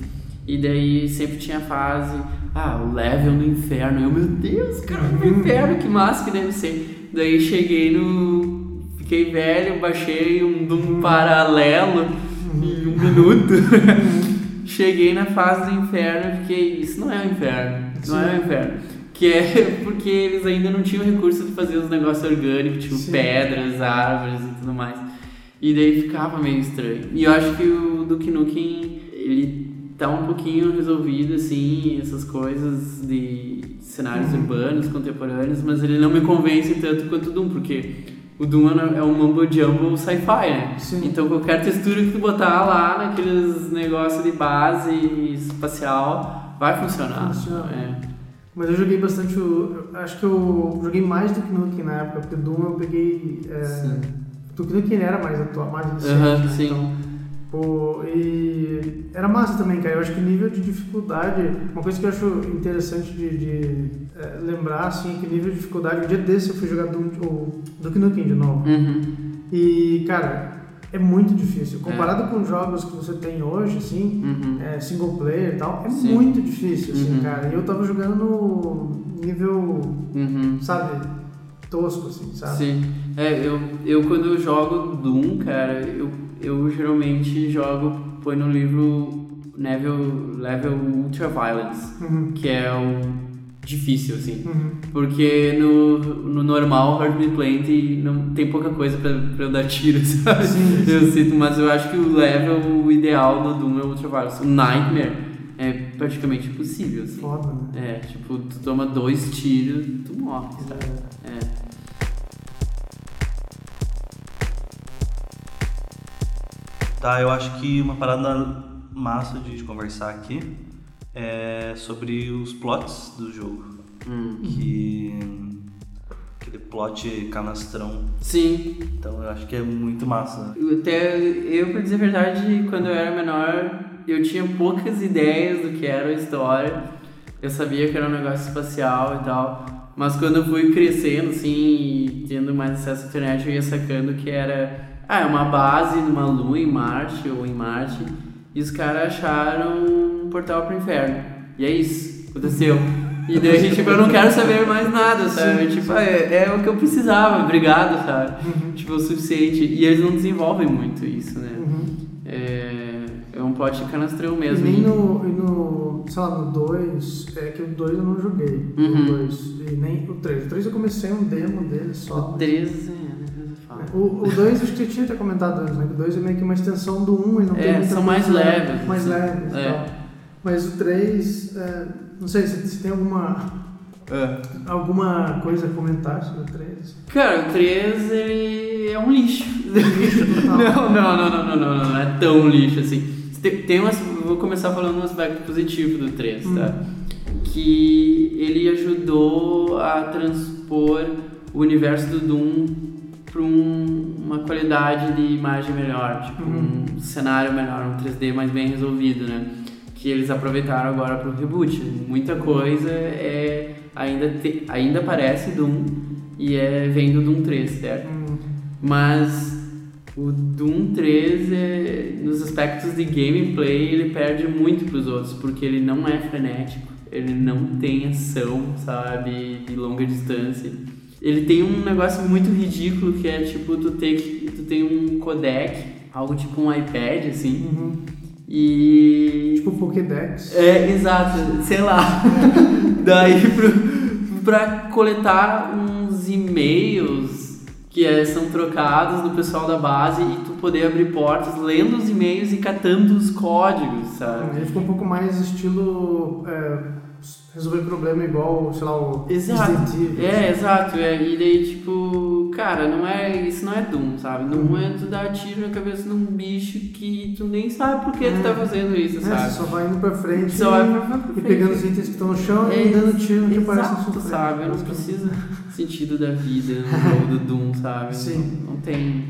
E daí sempre tinha a fase, ah, o level no inferno. Eu, meu Deus, cara, no Uhum. inferno, que massa que deve ser. Daí cheguei no. Fiquei velho, baixei um Doom paralelo em um minuto. cheguei na fase do inferno e fiquei, isso não é o inferno, isso não é o inferno. Que é porque eles ainda não tinham recurso de fazer os negócios orgânicos, tipo Sim. pedras, árvores e tudo mais. E daí ficava meio estranho. E eu acho que o Duke Nukem, ele tá um pouquinho resolvido, assim, essas coisas de cenários Uhum. urbanos, contemporâneos, mas ele não me convence tanto quanto o Doom, porque o Doom é um mumbo jumbo sci-fi, né? Sim. Então qualquer textura que tu botar lá naqueles negócios de base espacial vai funcionar. Funciona. É. Mas eu joguei bastante o. Acho que eu joguei mais Duke Nukem na época, porque Doom eu peguei. É, Sim. Duke Nukem era mais atual, mais recente. Aham, né? sim. Então, pô, e era massa também, cara. Eu acho que o nível de dificuldade. Uma coisa que eu acho interessante de, de, é, lembrar, assim, é que o nível de dificuldade. Um dia desse eu fui jogar Doom, o Duke Nukem de novo. Uhum. E, cara, é muito difícil. É. Comparado com jogos que você tem hoje, assim, Uhum. é, single player e tal, é Sim. muito difícil, assim, Uhum. cara. E eu tava jogando no nível, Uhum. sabe, tosco, assim, sabe? Sim. É, eu, eu quando eu jogo Doom, cara, eu, eu geralmente jogo, põe no livro level, level Ultra Violence, Uhum. que é o difícil, assim. Uhum. Porque no, no normal, Hard Me Plenty, não tem pouca coisa pra, pra eu dar tiro, sabe? Sim, sim. Eu sinto, mas eu acho que o level ideal do Doom é o Ultra Violence. O Nightmare é praticamente impossível, assim. Foda, né? É, tipo, tu toma dois tiros, tu morre, sabe? É. Tá, eu acho que uma parada massa de conversar aqui é sobre os plots do jogo. Hum. Que. aquele plot canastrão. Sim, Então eu acho que é muito massa. Até eu, pra dizer a verdade, quando eu era menor, eu tinha poucas ideias do que era a história. Eu sabia que era um negócio espacial e tal, Mas quando eu fui crescendo, assim, e tendo mais acesso à internet, eu ia sacando que era, ah, é uma base numa lua em Marte ou em Marte, e os caras acharam um portal pro inferno. E é isso, aconteceu. E daí, tipo, eu não quero saber mais nada, sabe? Sim, tipo, é, é o que eu precisava, obrigado, sabe? Uhum. Tipo, o suficiente. E eles não desenvolvem muito isso, né? Uhum. É, é um plot canastrão E mesmo. nem no, e no, sei lá, no 2, é que o 2 eu não joguei. Uhum. O 2. E nem o 3. O 3 eu comecei um demo dele só. O 13, é, né? Fala. O, o 2 acho que você tinha até comentado antes, né? Que o 2 é meio que uma extensão do 1 um, e não É, tem muita são mais leves, Mais assim. leves e É. tal. Mas o 3, é, não sei se, se tem alguma, alguma coisa a comentar sobre o 3. Cara, o 3 ele é um lixo. total. não, não, não, não, não, não, não, não é tão lixo assim. Tem, tem umas, vou começar falando um aspecto positivo do 3, tá? Que ele ajudou a transpor o universo do Doom para uma qualidade de imagem melhor, tipo Uhum. um cenário melhor, um 3D mais bem resolvido, né? Que eles aproveitaram agora para o reboot. Muita coisa é ainda te, ainda parece Doom e é vem do Doom 3, certo? Hum, Mas o Doom 3, é, nos aspectos de gameplay, ele perde muito pros outros, porque ele não é frenético, ele não tem ação, sabe, de longa distância. Ele tem um negócio muito ridículo que é tipo, tu tem, tu tem um codec, algo tipo um iPad, assim, uhum. e Tipo Pokédex. é, exato, sei lá. Daí pro, pra coletar uns e-mails que é, são trocados do pessoal da base e tu poder abrir portas lendo os e-mails e catando os códigos, sabe? Ele ficou um pouco mais estilo é, resolver problema igual, sei lá, o Exato. É, exato. É, e daí, tipo, cara, não é, isso não é Doom, sabe? Doom é tu dar tiro na cabeça de um bicho que tu nem sabe por que tu tá fazendo isso, É, sabe? só vai indo pra frente Só vai pra- pra e frente. pegando os itens que estão no chão É, e dando tiro que aparece no Exato, sofrer. sabe? Eu não preciso sentido da vida no jogo do Doom, sabe? Sim. Não tem.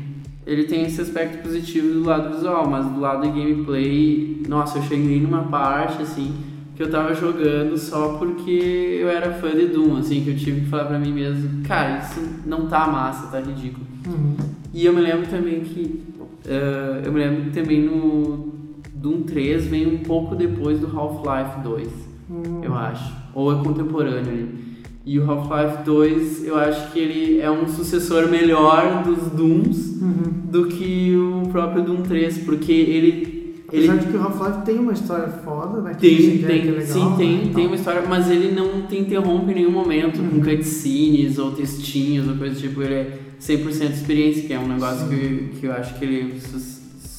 Ele tem esse aspecto positivo do lado visual, mas do lado de gameplay, nossa, eu cheguei numa parte assim que eu tava jogando só porque eu era fã de Doom, assim, que eu tive que falar pra mim mesmo, cara, isso não tá massa, tá ridículo. Uhum. E eu me lembro também que. eh, eu me lembro também no Doom 3 vem um pouco depois do Half-Life 2 Hum. eu acho. Ou é contemporâneo ali. E o Half-Life 2, eu acho que ele é um sucessor melhor dos Dooms Uhum. do que o próprio Doom 3, porque ele. ele Apesar de que o Half-Life tem uma história foda, né? que tem, é- tem, que é legal, sim, né, tem, e tem uma história, mas ele não te interrompe em nenhum momento Uhum. com cutscenes ou textinhos ou coisa do tipo. Ele é 100% experiência, que é um negócio que, que eu acho que ele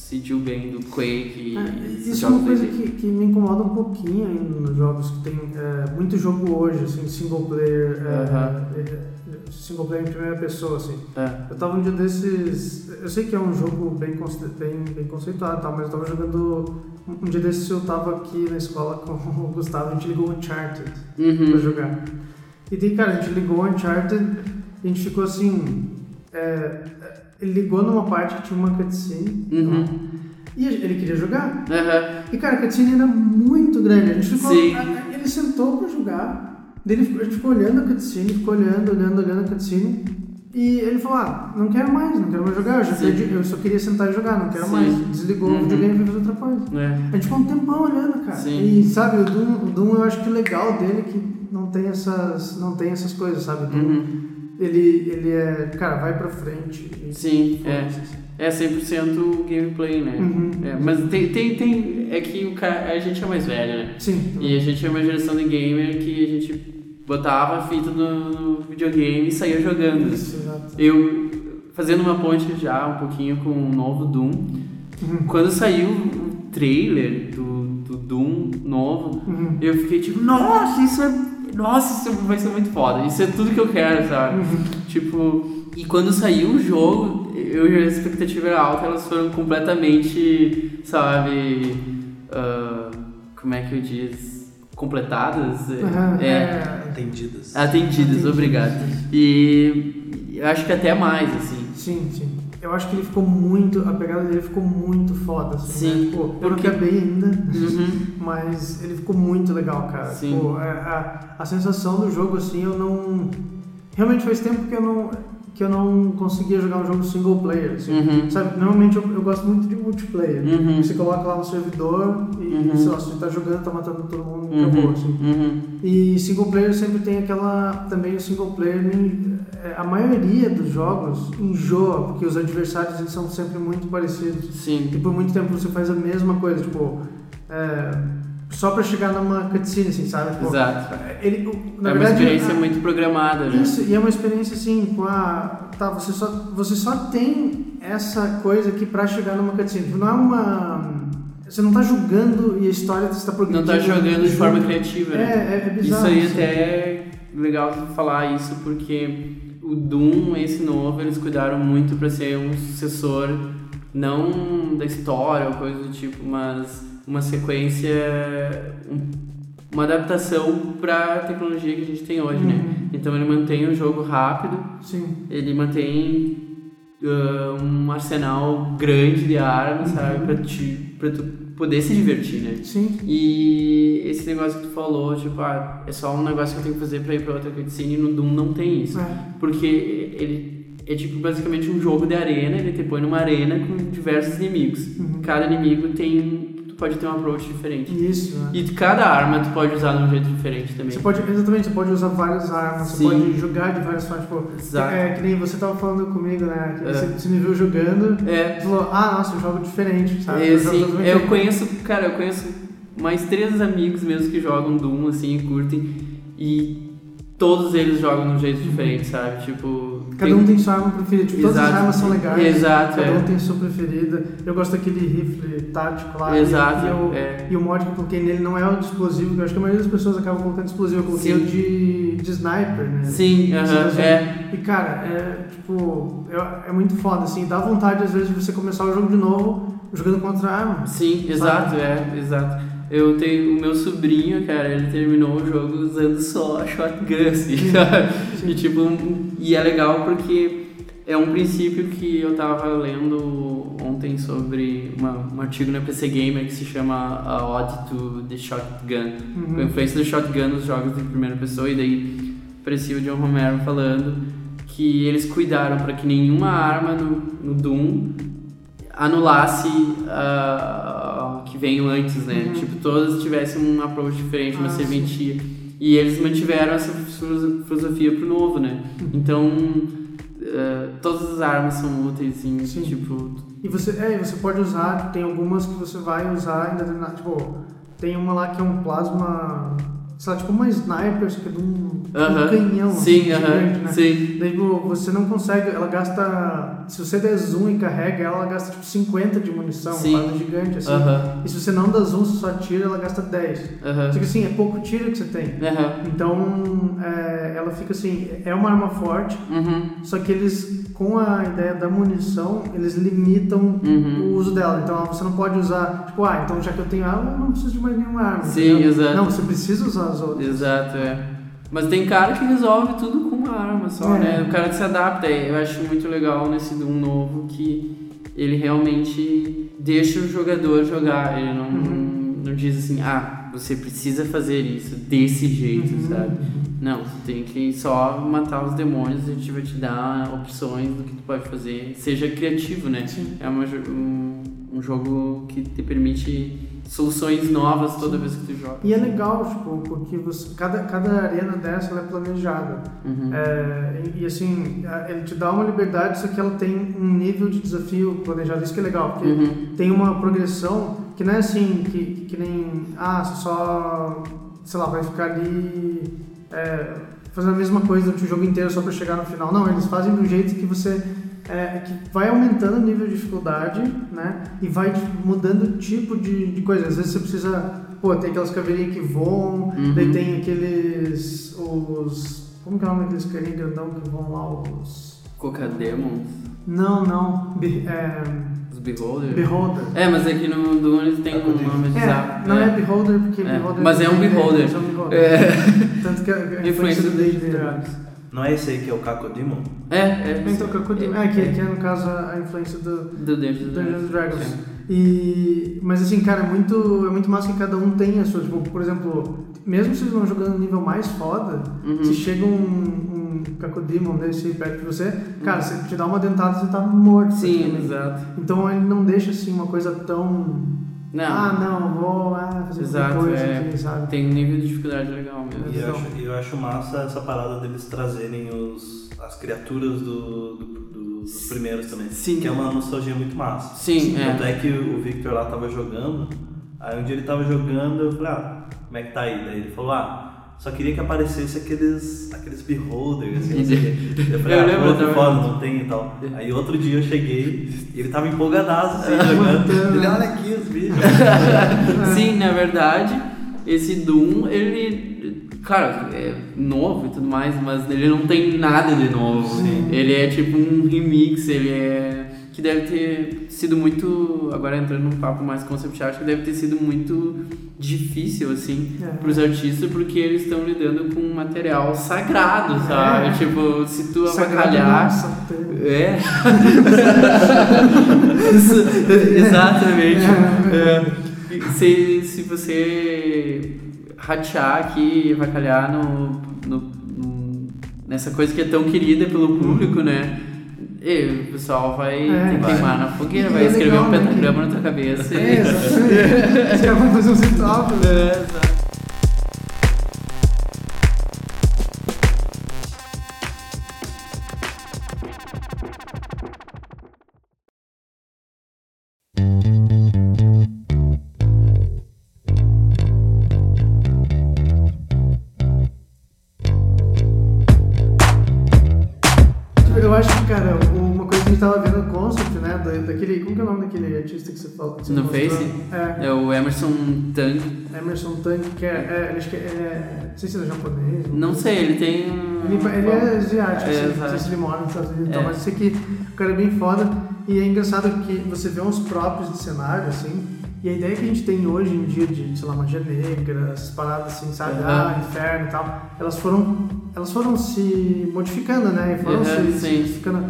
sucediu bem do Quake e É, isso é uma coisa que, que me incomoda um pouquinho ainda nos jogos que tem é, muito jogo hoje, assim, single player, é, Aham. é, single player em primeira pessoa, assim. É. Eu tava um dia desses. Eu sei que é um jogo bem, bem, bem conceituado tal, mas eu tava jogando. Um dia desses eu tava aqui na escola com o Gustavo, a gente ligou Uncharted pra Uhum. jogar. E daí, cara, a gente ligou Uncharted e a gente ficou assim. é, ele ligou numa parte que tinha uma cutscene Uhum. e ele queria jogar. Aham. E cara, a cutscene era muito grande. A gente ficou. Sim. ele sentou pra jogar. Daí ele ficou- a gente ficou olhando a cutscene, ficou olhando, olhando, olhando a cutscene. E ele falou: Ah, não quero mais, não quero mais jogar. Eu, já perdi, eu só queria sentar e jogar, não quero Sim. mais. Desligou Uhum. o videogame e foi fazer outra coisa. É. A gente ficou um tempão olhando, cara. Sim. E sabe, o Doom, o Doom eu acho que o legal dele é que não tem essas, não tem essas coisas, sabe? Doom, Uhum. Ele, ele é, cara, vai pra frente. Sim, é. foda-se. É 100% gameplay, né? Uhum. É, mas tem, tem, tem. É que o cara, a gente é mais velho, né? Sim. E a gente é uma geração de gamer que a gente botava a fita no, no videogame e saía jogando. Isso, exato. Eu, fazendo uma ponte já um pouquinho com o novo Doom, Uhum. quando saiu o trailer do, do Doom novo, Uhum. eu fiquei tipo, nossa, isso é. Nossa, isso vai ser muito foda. Isso é tudo que eu quero, sabe? Uhum. Tipo, e quando saiu o jogo, eu a expectativa era alta, elas foram completamente, sabe, ah, como é que eu diz, completadas, é, é, é, Atendidas. atendidas, Atendidas. obrigado. E eu acho que até mais, assim. Sim, sim. Eu acho que ele ficou muito, a pegada dele ficou muito foda, assim, Sim, né? Tipo, eu não acabei ainda, Uhum. mas ele ficou muito legal, cara. Sim. Tipo, a, a, a sensação do jogo, assim, eu não... Realmente faz tempo que eu não, que eu não conseguia jogar um jogo single player, assim. Uhum. Sabe, normalmente eu, eu gosto muito de multiplayer. Uhum. Você coloca lá no servidor e, Uhum. sei lá, você tá jogando, tá matando todo mundo e Uhum. acabou, assim. Uhum. E single player sempre tem aquela. Também o single player. me- é, A maioria dos jogos enjoa, porque os adversários eles são sempre muito parecidos. Sim. E por muito tempo você faz a mesma coisa, tipo. é, só pra chegar numa cutscene, assim, sabe? Tipo, Exato. Ele, o- na é uma verdade, experiência a- muito programada, né? isso, e é uma experiência assim, com a. Tá, você só, você só tem essa coisa aqui pra chegar numa cutscene. Não é uma. Você não tá julgando e a história está Não progredindo. tá jogando de forma criativa, É, né? é, é bizarro. Isso aí assim. até é legal falar isso porque o Doom, esse novo, eles cuidaram muito pra ser um sucessor não da história ou coisa do tipo, mas uma sequência, um- uma adaptação pra tecnologia que a gente tem hoje, né? Uhum. Então ele mantém o jogo rápido, Sim. ele mantém ah, um arsenal grande de armas, sabe? Pra, te, pra tu poder se divertir, né? Sim. E esse negócio que tu falou, tipo, ah, é só um negócio que eu tenho que fazer pra ir pra outra cutscene, no Doom não tem isso. É. Porque ele é tipo basicamente um jogo de arena, ele te põe numa arena com diversos inimigos. Uhum. Cada inimigo tem. Pode ter um approach diferente. Isso, né? E cada arma tu pode usar de um jeito diferente também. Você pode, exatamente, você pode usar várias armas, Sim. você pode jogar de várias formas. Tipo, Exato. é que nem você tava falando comigo, né? Que É. Você, você me viu jogando É, falou, ah, nossa, eu jogo diferente, sabe? é Eu eu conheço, cara, eu conheço mais três amigos meus que jogam Doom, assim, e curtem. E todos eles jogam de um jeito diferente, sabe? Tipo. Cada um tem sua arma preferida, tipo, todas as armas são legais. Exato, Cada é. um tem sua preferida. Eu gosto daquele rifle tático lá. Exato, E, eu, é. e o mod que eu coloquei nele não é o de explosivo, que eu acho que a maioria das pessoas acabam colocando explosivo. Eu coloquei Sim. o de, de sniper, né? Sim, é. E cara, é tipo, é, é muito foda, assim, dá vontade às vezes de você começar o jogo de novo jogando contra a arma. Sim, exato, é, exato. Eu tenho o meu sobrinho, cara, ele terminou o jogo usando só a shotgun, assim, sabe? E tipo, e é legal porque é um princípio que eu tava lendo ontem sobre uma, um artigo na PC Gamer que se chama A Ode to the Shotgun. Uhum. A influência do shotgun nos jogos de primeira pessoa, e daí aparecia o John Romero falando que eles cuidaram para que nenhuma arma no, no Doom anulasse a que veio antes, né? Uhum. Tipo, todas tivessem um approach diferente, uma Ah, serventia. E eles mantiveram essa filoso- filosofia pro novo, né? Uhum. Então, eh, todas as armas são úteis, assim, Sim. tipo... E você, é, você pode usar, tem algumas que você vai usar em determinado. Tipo, tem uma lá que é um plasma. Sei lá, tipo uma sniper, que é de um, Aham. um canhão. Sim, assim, aham, gigante, né? sim. Daí tipo, você não consegue, ela gasta. Se você der zoom e carrega ela, gasta tipo 50 de munição, Sim. uma gigante assim. E se você não dá zoom, você só tira, ela gasta 10. aham, Só que assim, é pouco tiro que você tem. Então, é, ela fica assim, é uma arma forte, uhum, só que eles, com a ideia da munição, eles limitam uhum. o uso dela. Então você não pode usar, tipo, ah, então já que eu tenho ela, eu não preciso de mais nenhuma arma. Sim, entendeu? exato. Não, você precisa usar as outras. Exato, é. Mas tem cara que resolve tudo com uma arma só, É. né? O cara que se adapta. Eu acho muito legal nesse Doom novo que ele realmente deixa o jogador jogar. Ele não, Uhum. não diz assim, ah, você precisa fazer isso desse jeito, Uhum. sabe? Não, você tem que só matar os demônios e a gente vai te dar opções do que tu pode fazer. Seja criativo, né? Sim. É uma um, um jogo que te permite soluções novas toda vez que tu joga. E é legal, tipo, porque você, cada, cada arena dessa ela é planejada. Uhum. É, e, e, assim, ele te dá uma liberdade, só que ela tem um nível de desafio planejado. Isso que é legal, porque Uhum. tem uma progressão que não é assim, que, que nem, ah, só, sei lá, vai ficar ali é, fazendo a mesma coisa o jogo inteiro só para chegar no final. Não, eles fazem do jeito que você é, que vai aumentando o nível de dificuldade, né? E vai mudando o tipo de, de coisa. Às vezes você precisa, pô, tem aquelas caveirinhas que voam, Uhum. daí tem aqueles, os, como que é o nome daqueles carinha grandão que vão lá, os... Cocademons, Não, não, Be, é, os Beholders. Beholder. É, mas aqui no Doom eles têm um nome É, bizarro. não é, Beholder porque É, Beholder mas é um tem- Beholder. é um Beholder. É. Tanto que a, Influência do é-. Não é esse aí que é o Kakodemon? É, é. Então, Kakudin, é, que, que é no caso a influência do Do Dungeons and Dragons. Sim. E, mas assim, cara, é muito, é muito massa que cada um tem a sua. Tipo, por exemplo, mesmo se vocês vão jogando no nível mais foda, Uhum. se chega um, um Kakodemon desse perto de você, cara, você te dá uma dentada você tá morto. Sim, exato. Então ele não deixa assim uma coisa tão. Não, Ah, não, vou ah, fazer Exato, é. aqui, sabe? tem um nível de dificuldade legal mesmo. E eu acho, eu acho massa essa parada deles trazerem os, as criaturas do, do- do- dos primeiros também. Sim. Que é uma nostalgia muito massa. Sim, é. Tanto é que o Victor lá tava jogando, aí um dia ele tava jogando, eu falei, ah, como é que tá aí? Daí ele falou, ah, só queria que aparecesse aqueles, aqueles beholders, assim. Eu falei, Eu ah, lembro também. foda, não tem e tal. Aí outro dia eu cheguei e ele tava empolgadaço, assim, jogando. Ele, olha aqui os bichos. Sim, na verdade, esse Doom, ele. Claro, é novo e tudo mais, mas ele não tem nada de novo. Sim. Ele é tipo um remix, ele é. Que deve ter sido muito. Agora entrando num papo mais concept art, que deve ter sido muito difícil, assim, É. pros artistas, porque eles estão lidando com um material sagrado, sabe? É. Tipo, se tu avacalhar. É. Exatamente. É. Se, se você ratear aqui e avacalhar no, no- no- nessa coisa que é tão querida pelo público, né? E o pessoal vai É, te vai. queimar na fogueira, E vai é escrever legal, um né, pentagrama na tua cabeça. É, exatamente. Os caras vão fazer uns ritual. É, exato. Você No mostrou? Face? É. É o Emerson Tang. Emerson Tang, que é. é acho que é. é- Não sei se ele é japonês. Não sei, ele tem um. Ele, ele é asiático, É, assim, não sei se ele mora nos Estados Unidos, então, É. mas sei que o cara é bem foda. E é engraçado que você vê uns próprios de cenário, assim, e a ideia que a gente tem hoje em dia de, sei lá, magia negra, essas paradas assim, sabe? Aham. Ah, inferno e tal, elas foram, elas foram se modificando, né? E foram Aham, se, se sim. modificando.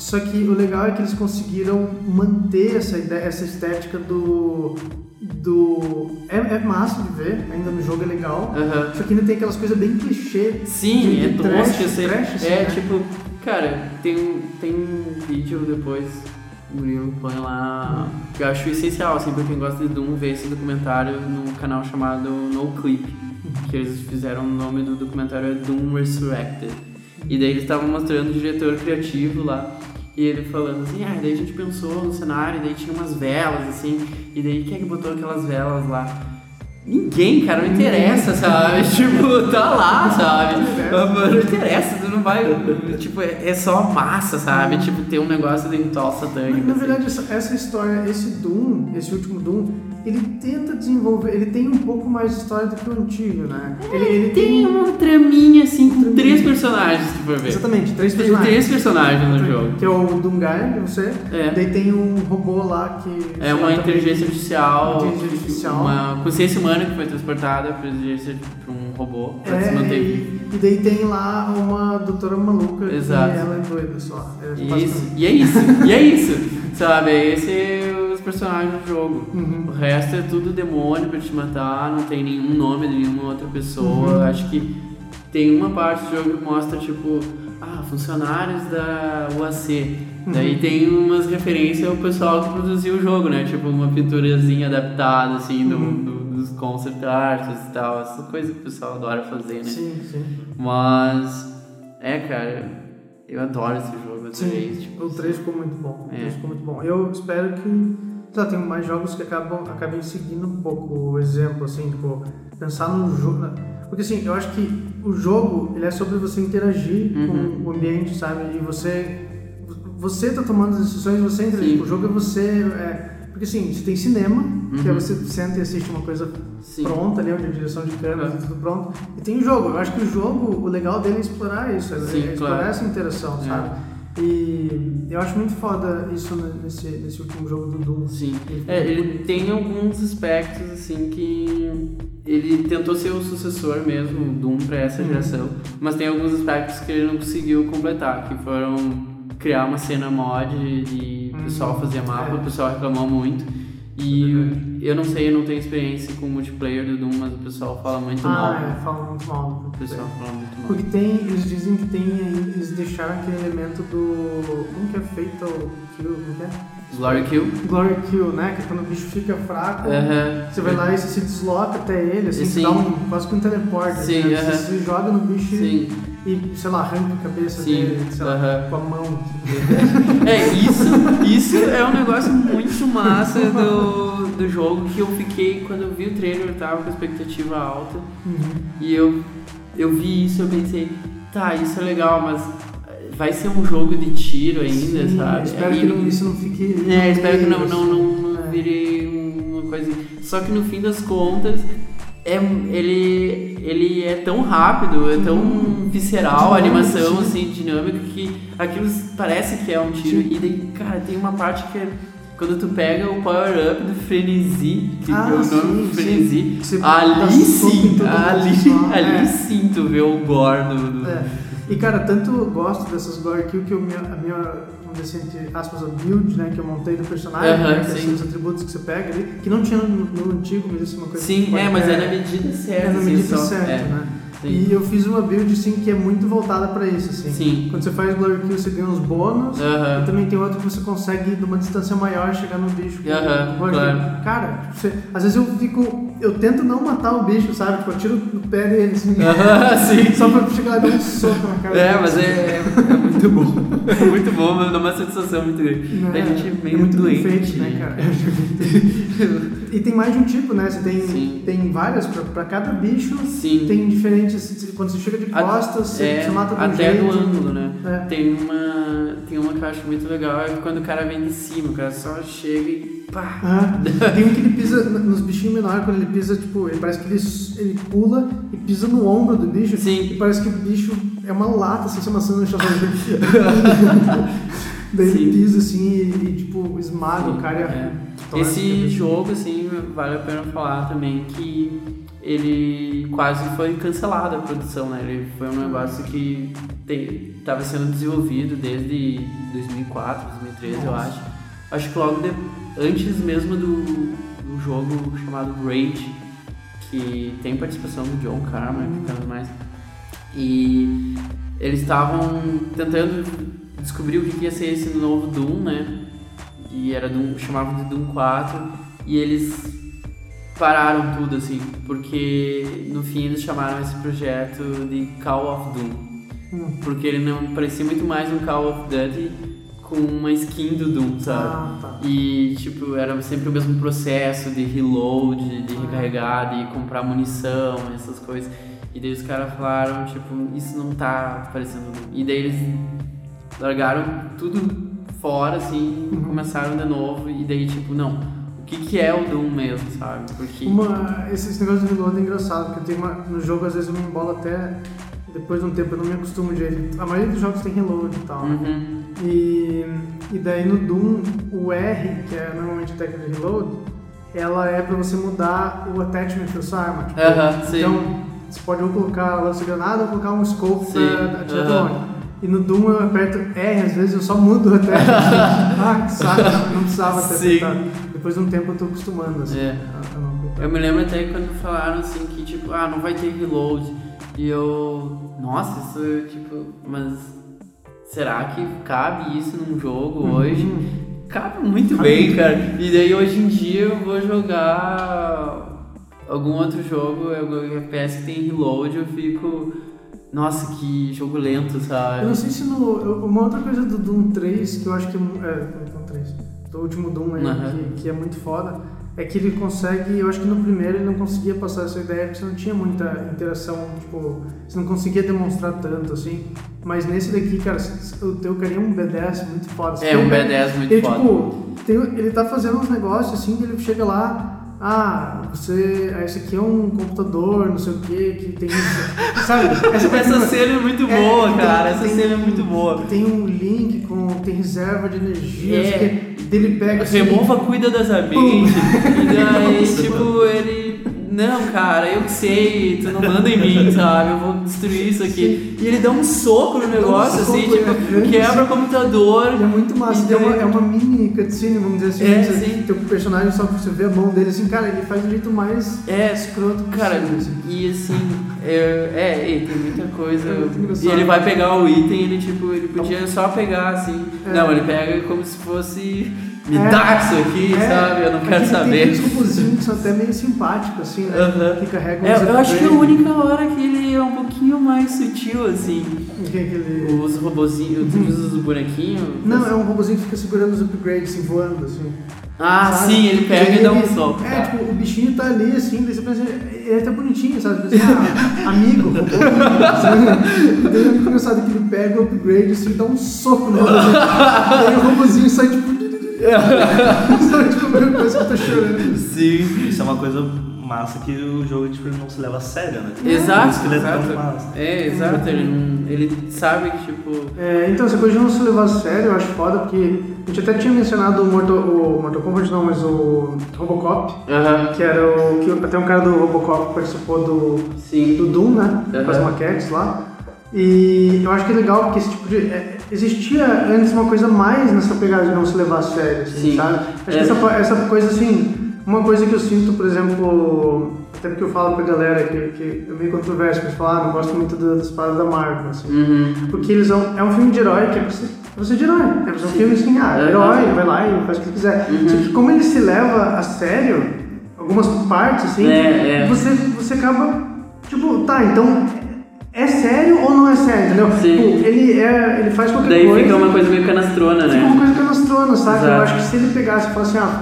Só que o legal é que eles conseguiram manter essa, ideia, essa estética do. do é, é massa de ver, ainda no jogo é legal. Aham. Só que ainda tem aquelas coisas bem clichê. Sim, de- é de trash, assim. trash, assim, é né? tipo, cara, tem, um- tem um vídeo depois, o Murilo põe lá, eu acho essencial, assim, pra quem gosta de Doom, ver esse documentário num canal chamado No Clip, que eles fizeram o nome do documentário é Doom Resurrected. E daí eles estavam mostrando o diretor criativo lá. E ele falando assim, ah, daí a gente pensou no cenário, e daí tinha umas velas, assim, e daí quem é que botou aquelas velas lá? Ninguém, cara, não interessa, sabe? tipo, tá lá, sabe? Não interessa, tu não vai. Tipo, é, é só massa, sabe? Tipo, ter um negócio de ritual satânico. Na assim. verdade, essa, essa história, esse Doom, esse último Doom, ele tenta desenvolver, ele tem um pouco mais de história do que o antigo, né? Ele, ele Tem uma traminha assim com Traminha. três personagens, se for ver. Exatamente, três Tem personagens. três personagens no jogo. Que é o Doomguy, que você. É. Daí tem um robô lá que. É uma inteligência artificial, Inteligência artificial. uma consciência humana que foi transportada para um robô para se É, manter vivo. e, e daí tem lá uma doutora maluca Exato. que ela é doida só. É, Isso, e é isso, e é isso, sabe? É esse os personagens do jogo. Uhum. O resto é tudo demônio pra te matar, não tem nenhum nome de nenhuma outra pessoa. Uhum. Acho que tem uma parte do jogo que mostra, tipo, ah, funcionários da UAC. Uhum. Daí tem umas referências ao pessoal que produziu o jogo, né? Tipo, uma pinturazinha adaptada, assim, do, Uhum. do- dos concept arts e tal. Essa coisa que o pessoal adora fazer, né? Sim, sim. Mas, é, cara, eu adoro esse jogo. eu adorei, Sim, tipo, o 3 ficou muito bom. O É. 3 ficou muito bom. Eu espero que. Lá, tem mais jogos que acabam, acabem seguindo um pouco o exemplo, assim, tipo, pensar no jogo. Porque assim, eu acho que o jogo ele é sobre você interagir Uhum. com o ambiente, sabe? E você. Você tá tomando as decisões, você interagir. Sim. O jogo é você. É, porque assim, você tem cinema, que é Uhum. você senta e assiste uma coisa Sim. pronta ali, onde a direção de câmera, Uhum. tudo pronto. E tem o jogo. Eu acho que o jogo, o legal dele é explorar isso, é Sim, é explorar claro. essa interação, É. sabe? E eu acho muito foda isso nesse, nesse último jogo do Doom. Sim. Ele É, ele tem alguns aspectos, assim, que ele tentou ser o sucessor mesmo, Doom, pra essa geração, mas tem alguns aspectos que ele não conseguiu completar, que foram criar uma cena mod e o pessoal fazia mapa, o pessoal reclamou muito. E eu não sei, eu não tenho experiência com o multiplayer do Doom, mas o pessoal fala muito mal. Ah, é, fala muito mal. O pessoal fala muito mal. Porque tem, eles dizem que tem, eles deixaram aquele elemento do, como que é feito o kill, como que é? Glory Kill? Glory Kill, né? Que é quando o bicho fica fraco, Aham. você vai lá e você se desloca até ele, assim, Sim. dá um, quase que um teleporte. Sim, né? aham. Você se joga no bicho Sim. e, sei lá, arranca a cabeça Sim, dele, sei lá, aham. com a mão. É, isso, isso é um negócio muito massa do, do jogo que eu fiquei, quando eu vi o trailer, eu tava com expectativa alta. Uhum. E eu, eu vi isso eu pensei, tá, isso é legal, mas vai ser um jogo de tiro ainda, Sim, sabe? Espero Aí que não- isso não fique. É, espero que não, não, não, não É. vire uma coisa. Só que no fim das contas, é, ele, ele é tão rápido, é tão visceral a animação, Sim. assim, dinâmica, que aquilo parece que é um tiro. Sim. E daí, cara, tem uma parte que é. Quando tu pega o power-up do frenesi, que Ah, é o nome do frenesi, ali sim, ali, ali É. sim tu vê o gore do. do- É. E cara, tanto eu gosto dessas kill que eu, minha, a minha, vamos dizer assim, entre aspas, a build, né, que eu montei do personagem, Aham, né, que sim. são os atributos que você pega ali, que não tinha no, no antigo, mas isso é uma coisa que Sim, é, mas é pegar. na medida certa. É na assim, medida certa, é, né? Sim. E eu fiz uma build, assim, que é muito voltada pra isso, assim. Sim. Quando você faz Glory Kill, você ganha uns bônus. Aham. E também tem outro que você consegue de uma distância maior chegar no bicho. com- com Glory claro. Cara, você- às vezes eu fico. Eu tento não matar o bicho, sabe? Tipo, eu tiro no pé dele, assim. Aham, sim. Só pra chegar e dar um soco na cara É, mas é, é muito bom. É muito bom, mas dá uma sensação muito grande. Né? A gente é meio muito doente. feito, né, cara? e tem mais de um tipo, né? Você tem, Sim. tem várias, pra, pra cada bicho Sim. tem diferentes. Quando você chega de costas, você, é, você mata um até jeito. no ângulo, né? É. Tem uma. Tem uma que eu acho muito legal, é quando o cara vem de cima, o cara só chega e pá. Ah, tem um que ele pisa nos bichinhos menores, quando ele pisa, tipo, ele parece que ele, ele pula e pisa no ombro do bicho. Sim. E parece que o bicho é uma lata, assim, se amassando no chão. Daí ele Sim. pisa assim e, e, tipo, esmaga o cara É. Esse jogo, assim, vale a pena falar também que ele quase foi cancelado a produção, né? Ele foi um negócio que estava sendo desenvolvido desde 2004, 2013, eu Nossa. acho. Acho que logo de- antes mesmo do, do jogo chamado Rage, que tem participação do John Carmack e tudo mais. E eles estavam tentando descobrir o que que ia ser esse novo Doom, né? E era Doom, chamavam de Doom 4, e eles pararam tudo assim, porque no fim eles chamaram esse projeto de Call of Doom, Hum. porque ele não parecia muito mais um Call of Duty com uma skin do Doom, sabe? Ah, tá. E, tipo, era sempre o mesmo processo de reload, de recarregar, de comprar munição, essas coisas. E daí os caras falaram, tipo, isso não tá parecendo. E daí eles largaram tudo fora, assim, Uhum. começaram de novo. E daí, tipo, não, que que é o Doom mesmo, sabe? Porque. Uma, esse, esse negócio de reload é engraçado, porque tem uma, no jogo às vezes eu me embolo até depois de um tempo, eu não me acostumo direito. A maioria dos jogos tem reload e tal. né? Uhum. E, e daí no Doom, o R, que é normalmente a técnica de reload, ela é pra você mudar o attachment da sua arma. Tipo, sim. Então, você pode ou colocar lança-granada ou colocar um scope Sim, pra atirar de longe. E no Doom eu aperto R, às vezes eu só mudo o attachment. ah, que saco, não precisava ter Sim. apertado. Depois de um tempo eu tô acostumando, assim. É. a- a não apertar. Eu me lembro até quando falaram assim que tipo, ah, não vai ter reload. E eu. Nossa, isso tipo, mas será que cabe isso num jogo Uhum. hoje? Cabe muito Cabe bem, cara. E daí hoje em dia eu vou jogar algum outro jogo, algum FPS que tem reload, eu fico. Nossa, que jogo lento, sabe? Eu não sei se no. Uma outra coisa do Doom 3 que eu acho que é. É, do Doom 3. Do último Doom aí, Aham. que, que é muito foda, é que ele consegue. Eu acho que no primeiro ele não conseguia passar essa ideia porque você não tinha muita interação, tipo. Você não conseguia demonstrar tanto assim. Mas nesse daqui, cara, o teu carinha é um B10 muito foda. É um pega- B10 muito ele, foda. tipo, tem- ele tá fazendo uns negócios assim, que ele chega lá, ah, você. Esse aqui é um computador, não sei o que, que tem. Sabe? Essa cena é muito É, boa, então, cara. Essa tem- cena é muito boa. Tem um link com. tem reserva de energia, É. Dele pega assim. Remova cuida das abelhas. e daí, tipo, ele. Não, cara, eu que sei, tu não manda em mim, sabe? Eu vou destruir isso aqui. E ele dá um soco no negócio, soco, assim, tipo, é, quebra o E computador. é muito massa, E é uma, é uma mini cutscene, vamos dizer assim. É, você, sim. Teu personagem só você vê a mão dele assim, cara, ele faz do jeito mais É, escroto Cara, assim. e assim, é, é, tem muita coisa. É e ele vai pegar o item, ele tipo, ele podia só pegar assim. É. Não, ele pega como se fosse. Me É. dá isso aqui, É, sabe? Eu não quero Tem saber. aqueles robozinhos que são até meio simpáticos, assim, né? Aham. Que carregam É, os eu acho que é a única hora que ele é um pouquinho mais sutil, assim. Que é aquele... Os robozinhos, os bonequinhos. Não, é um robozinho que fica segurando os upgrades, assim, voando, assim. Ah, sabe? sim, ele pega e dá um soco. É, tipo, o bichinho tá ali, assim, daí você pensa, ele é até bonitinho, sabe? Você pensa, ah, amigo, robô, sabe? Daí é muito engraçado que ele pega o upgrade, assim, dá um soco no robozinho. daí o robozinho sai, tipo... sabe, tipo, a mesma coisa que eu tô chorando. Sim. Isso é uma coisa massa que o jogo tipo, ele não se leva a sério, né? Exato, Por isso que ele é tão exato. massa. É, exato. Ele, não- ele sabe que, tipo. É, então, essa coisa de não se levar a sério, eu acho foda, porque a gente até tinha mencionado o Mortal, o Mortal Kombat, não, mas o Robocop, que era o. que até um cara do Robocop participou do, Sim. do Doom, né? Aham. Com as maquetes lá. E eu acho que é legal porque esse tipo de. é, existia antes uma coisa mais nessa pegada de não se levar a sério, assim, Sim. sabe? Acho É. que essa, essa coisa assim. Uma coisa que eu sinto, por exemplo, até porque eu falo pra galera que, que é meio controverso, mas falar, ah, não gosto muito da- das paradas da Marvel, assim. Uhum. Porque eles são, é um filme de herói que é pra ser, pra ser de herói. É pra ser um filme assim, ah, Uhum. herói, vai lá e faz o que quiser. Uhum. Só que como ele se leva a sério, algumas partes, assim, É, é. Você, você acaba, tipo, tá, então é sério ou não é sério, entendeu? Sim. Tipo, ele, é, ele faz qualquer Daí coisa. fica uma coisa meio canastrona, fica né? uma coisa canastrona, sabe? Eu Exato. acho que se ele pegasse e falasse assim, ah,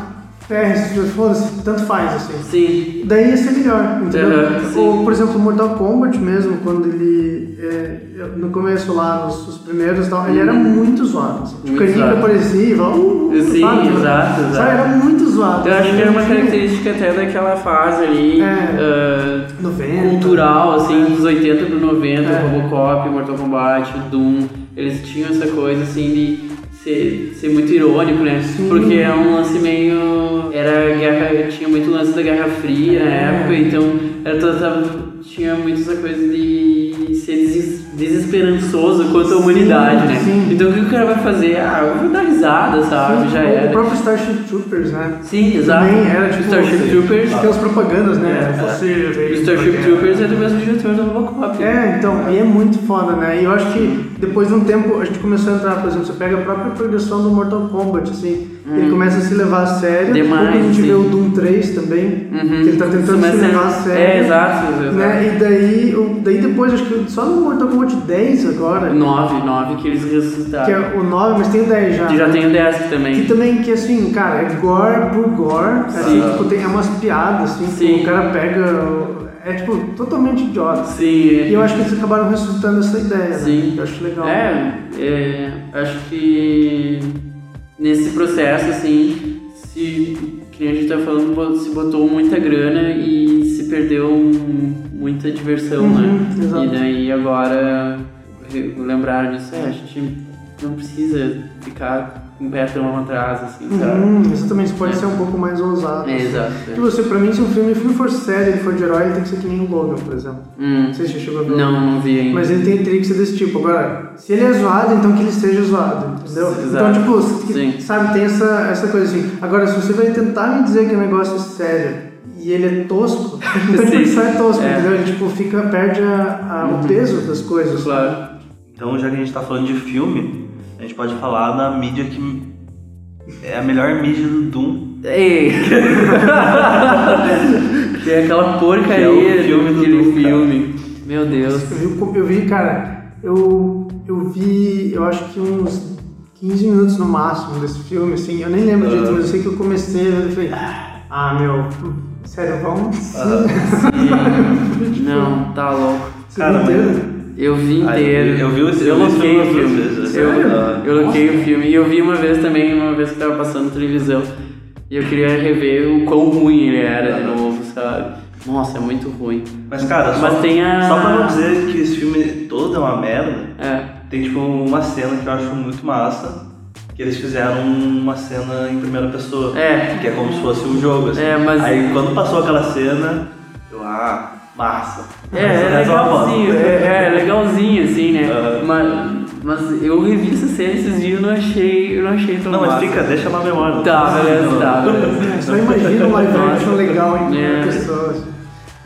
ferre, foda-se, tanto faz, assim. Sim. Daí ia ser melhor, entendeu? Uhum. Ou, por exemplo, Mortal Kombat mesmo, quando ele. é, no começo lá, nos, os primeiros e tal, ele era muito zoado. Assim. Tipo, Muito zoado. aparecia e falava. Uh, uh, Sim, sabe? exato, exato. Sabe, era muito zoado. Eu acho que era uma característica até daquela fase ali. É. ah, 90. cultural, assim, dos 80 pro 90, É. Robocop, Mortal Kombat, Doom, eles tinham essa coisa assim de ser, ser muito irônico, né? Sim. Porque é um lance meio. Era guerra. Tinha muito lance da Guerra Fria na É. época, então era toda, tinha muito essa coisa de ser desesperançoso quanto à humanidade, né? sim. Então o que o cara vai fazer? Ah, eu vou dar risada, sabe? Sim, Já o era. próprio Starship Troopers, né? Sim, exato. Também era tipo. Starship Troopers. Aquelas propagandas, né? É, Você O veio Starship. Troopers é do mesmo diretor do Robocop. É, então, e é muito foda, né? E eu acho que depois de um tempo a gente começou a entrar, por exemplo, você pega a própria progressão do Mortal Kombat, assim, ele começa a se levar a sério. Hum. Demais, a gente sim. vê o Doom 3 também, Uhum. que ele tá tentando se é- levar a sério. É, exato. exato. Né? E daí, o- daí depois, acho que só no Mortal Kombat 10 agora, 9, 9 que eles que ressuscitaram. é o 9, mas tem o 10 já. Que já tem o 10 Que também. também, que assim, cara, é gore por gore, assim, Sim. tipo, tem umas piadas, assim, que Sim. o cara pega, é tipo, totalmente idiota. Sim. E eu acho que eles acabaram ressuscitando essa ideia, né? Sim. Eu acho legal. É, é, acho que nesse processo, assim, se, que a gente tá falando, se botou muita grana e se perdeu um- muita diversão, Uhum, né? exato. E daí agora lembraram disso, é, a gente não precisa ficar o pé tão atrás, assim, sabe? Uhum, exatamente, pode É. ser um pouco mais ousado. É, exato. Tipo, você, pra mim, se um filme, filme for sério, ele for de herói, ele tem que ser que nem o Logan, por exemplo. Hum, Não sei se você chegou a ver. não, não vi ainda. Mas ele tem, teria que ser desse tipo. Agora, se ele é zoado, então que ele seja zoado, entendeu? Exato. Então, tipo, Sim. sabe, tem essa, essa coisa assim. Agora, se você vai tentar me dizer que o negócio é sério e ele é tosco, tipo, isso é tosco, É. entendeu? Ele, tipo, fica, perde a, a- Uhum. o peso das coisas. Claro. Então, já que a gente tá falando de filme, a gente pode falar da mídia que é a melhor mídia do Doom. Ei! que é aquela porcaria Que é o filme do Doom, cara. filme. Meu Deus. Eu vi, eu vi, cara, eu, eu vi, eu acho que uns 15 minutos no máximo desse filme, assim, eu nem lembro direito, mas eu sei que eu comecei e falei, ah, meu, sério, vamos? Sim. Não, tá louco. Cara, inteiro? Eu vi Ah, inteiro. eu vi- eu vi esse- eu eu vi esse loquei o filme filme. vezes. Eu, eu loquei o filme. E eu vi uma vez também, uma vez que tava passando televisão. E eu queria rever o quão ruim ele era de novo, sabe? Nossa, é muito ruim. Mas, cara, só, Mas tem a- só pra não dizer que esse filme todo é uma merda, É. tem tipo uma cena que eu acho muito massa, que eles fizeram uma cena em primeira pessoa. É. Que é como se fosse um jogo, assim. É, mas- Aí quando passou aquela cena, ah, massa. É, é uma foto. legalzinho, é, é legalzinho, assim, né? Aham. Mas, mas eu revi essa série esses dias e não achei, eu não achei tão Não, mas massa. fica, deixa na memória. Tá, beleza, tá, beleza. É, Só imagina um live action legal em É. pessoas.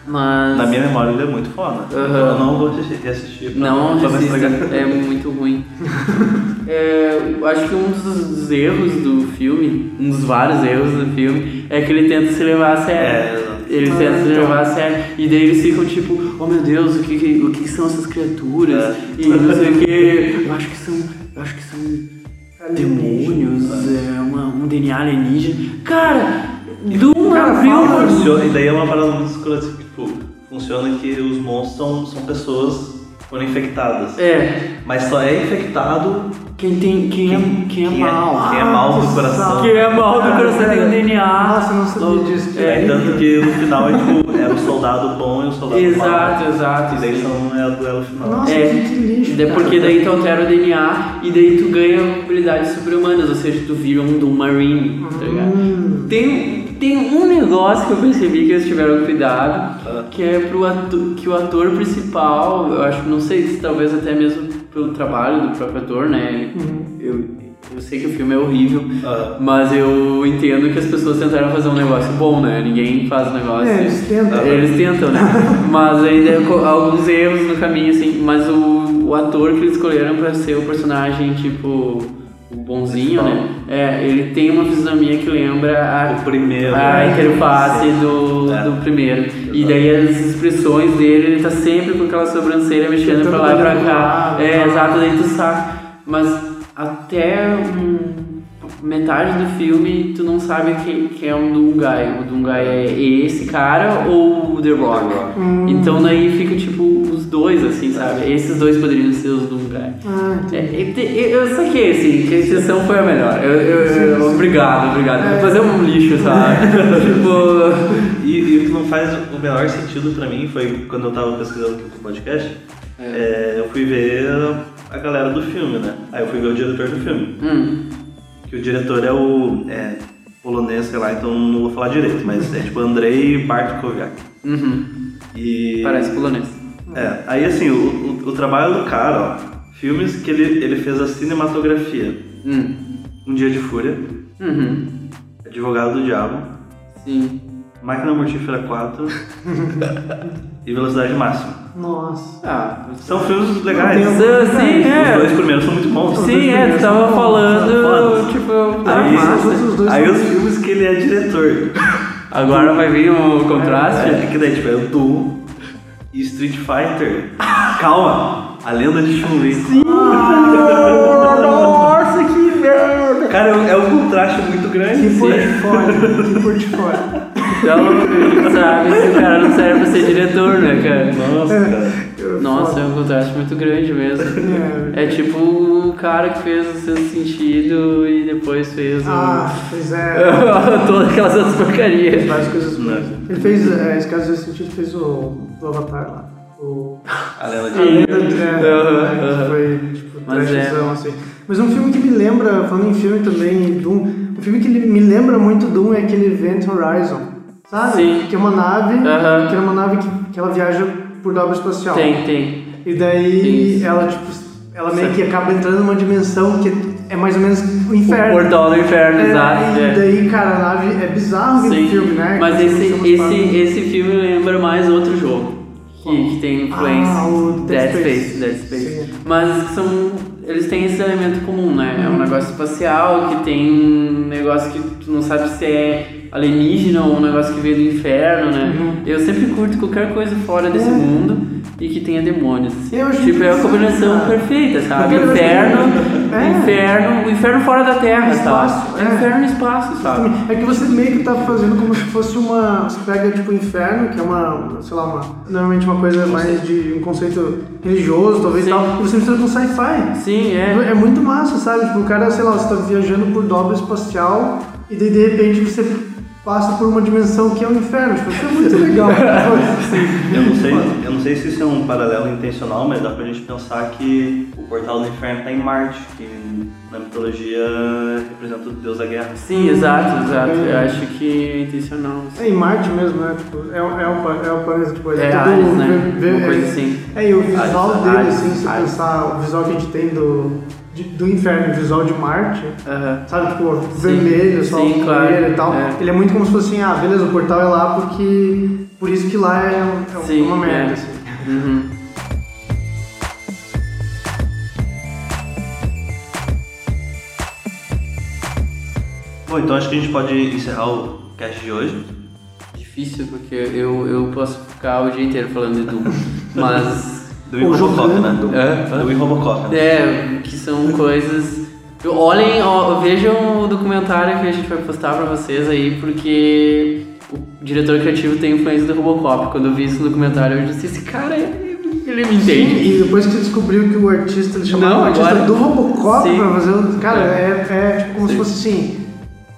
Mas. Na minha memória ele é muito foda. Aham. Eu não vou assistir, assistir Não, não assista, é muito ruim. É, eu acho que um dos erros do filme, um dos vários erros do filme, é que ele tenta se levar a sério. É, exato. ele Ah, tenta se então. levar a sério. E daí eles ficam tipo, oh meu Deus, o que, que- o que são essas criaturas? É. E não sei o que. Eu acho que são. Eu acho que são demônios, é uma, um DNA alienígena. Cara, fala, uma- Funciona, e daí é uma parada muito escura, tipo, funciona que os monstros são, são pessoas foram infectadas. É, Mas só é infectado quem tem. Quem, é, quem é mal. Quem é mal do coração. Quem é mal do Ah, coração tem um DNA. Nossa, não sabia disso. É, é tanto que no final é tipo, era o soldado bom e o soldado Exato, mau. exato. E daí são é o duelo final. Nossa, É, que lixo. cara. porque daí tu altera o DNA e daí tu ganha habilidades sobre-humanas, ou seja, tu vira um Doom Marine, tá ligado? Hum. Tem, tem um negócio que eu percebi que eles tiveram cuidado. Que é pro ator, que o ator principal, eu acho, não sei se talvez até mesmo pelo trabalho do próprio ator, né? Eu, eu sei que o filme é horrível, Ah. mas eu entendo que as pessoas tentaram fazer um negócio bom, né? Ninguém faz um negócio. É, eles tentam. Eles tentam, né? mas ainda co- alguns erros no caminho, assim. Mas o, o ator que eles escolheram pra ser o personagem, tipo, o bonzinho, né? É, ele tem uma fisionomia que lembra O primeiro. a, a né? interface do, É. do primeiro. E daí as expressões dele, ele tá sempre com aquela sobrancelha mexendo pra lá e pra cá. Tentando É, exato, daí tu sabe. Mas até hum, metade do filme tu não sabe quem, quem é o Dungai. O Dungai é esse cara ou o The Rock. Hum. Então daí fica tipo dois, assim, sabe? Esses dois poderiam ser os Dungai. Ah, É, entendi. te- eu saquei, assim, que a exceção foi a melhor. Eu, eu- eu- obrigado, obrigado. Vou fazer um lixo, sabe? tipo. E, e o que não faz o menor sentido pra mim foi quando eu tava pesquisando aqui pro podcast, é, eu fui ver a galera do filme, né? Aí eu fui ver o diretor do filme. Hum, Que o diretor é o é, polonês, sei lá, então não vou falar direito, mas é tipo Andrei Bartkowiak. uhum. E. Parece polonês. É, aí assim, o, o, o trabalho do cara, ó, filmes que ele, ele fez a cinematografia. Hum. Um Dia de Fúria, Uhum. Advogado do Diabo, Sim. Máquina Mortífera 4 e Velocidade Máxima. Nossa. Ah, São filmes legais. Não sim, sim, Os é. dois primeiros são muito bons. Sim, é, tu tava falando, tipo, Aí, ah, massa. os dois aí os filmes que ele é diretor. Agora vai vir o contraste. É, que daí tipo, é o Doom e Street Fighter. Calma! A lenda de Chun-Li. Nossa, que merda! Cara, é um- é um contraste muito grande. Que portfólio. Que portfólio. Então, sabe, que o cara não serve pra ser diretor, né, cara? Nossa, cara. Nossa, é um contraste muito grande mesmo. É. É tipo o cara que fez o seu sentido e depois fez o... Ah, pois é. todas aquelas outras porcarias. Várias coisas. Não. Ele fez, é, esse caso desse sentido, fez o, o Avatar lá. O. A lenda A de lenda de. É, é, aham. foi, tipo, Mas é. assim. Mas um filme que me lembra, falando em filme também, Doom, um filme que me lembra muito Doom é aquele Event Horizon. Sabe? Sim. Que é uma nave, Aham. que é uma nave que, que ela viaja por dobra espacial. Tem, tem. E daí ela, tipo, ela meio que acaba entrando numa dimensão que é mais ou menos o O inferno. portal do inferno, É, exato. e é. daí, cara, a nave é bizarro Sim, filme, né? mas Que esse, esse, esse filme lembra mais outro jogo. Que, que tem influência. Ah, o Dead Space. Space. Dead Space. Sim. Mas são. Eles têm esse elemento comum, né? Uhum. É um negócio espacial que tem um negócio que tu não sabe se é alienígena ou um negócio que veio do inferno, né? Uhum. Eu sempre curto qualquer coisa fora desse É. mundo e que tenha demônios. Eu tipo, é a combinação cara. perfeita, sabe? Porque Inferno, é. inferno, o inferno fora da Terra, Espaço, sabe? é. Inferno no espaço, sabe? É que você meio que tá fazendo como se fosse uma. Você pega tipo inferno, que é uma, sei lá, uma. Normalmente uma coisa mais de um conceito religioso, talvez e Sim. tal, e você mistura com sci-fi. Sim, é. É muito massa, sabe? Tipo, o cara, sei lá, você tá viajando por dobra espacial e daí de repente você passa por uma dimensão que é o inferno. Tipo, isso é muito legal. Eu não, sei, eu não sei se isso é um paralelo intencional, mas dá pra gente pensar que o portal do inferno tá em Marte, que na mitologia representa o deus da guerra. Sim, exato, exato. Eu acho que é intencional. É em Marte mesmo, né? Tipo, é, é, o, é o planeta, tipo, É é, Ares, né? Uma coisa é- assim. É, e o visual Ares, dele, Ares, assim, se Ares. pensar o visual que a gente tem do, de- do inferno, o visual de Marte, Aham. sabe, tipo, vermelho, só sim, claro, vermelho e tal. é. Ele é muito como se fosse assim, ah, beleza, o portal é lá porque. Por isso que lá é, um- é Sim, uma merda, é. assim. Uhum. Bom, então acho que a gente pode encerrar o cast de hoje. Difícil, porque eu, eu posso ficar o dia inteiro falando de Doom. Mas. Do Ou Robocop, jogando né? É, Do Robocop, né? É, que são coisas. Olhem, ó, vejam o documentário que a gente vai postar pra vocês aí, porque o diretor criativo tem influência do Robocop. Quando eu vi isso no documentário, eu disse: esse cara, ele me entende. E depois que você descobriu que o artista, ele chamava Não, o artista agora- do Robocop Sim. pra fazer o. Cara, é, é tipo como se fosse assim.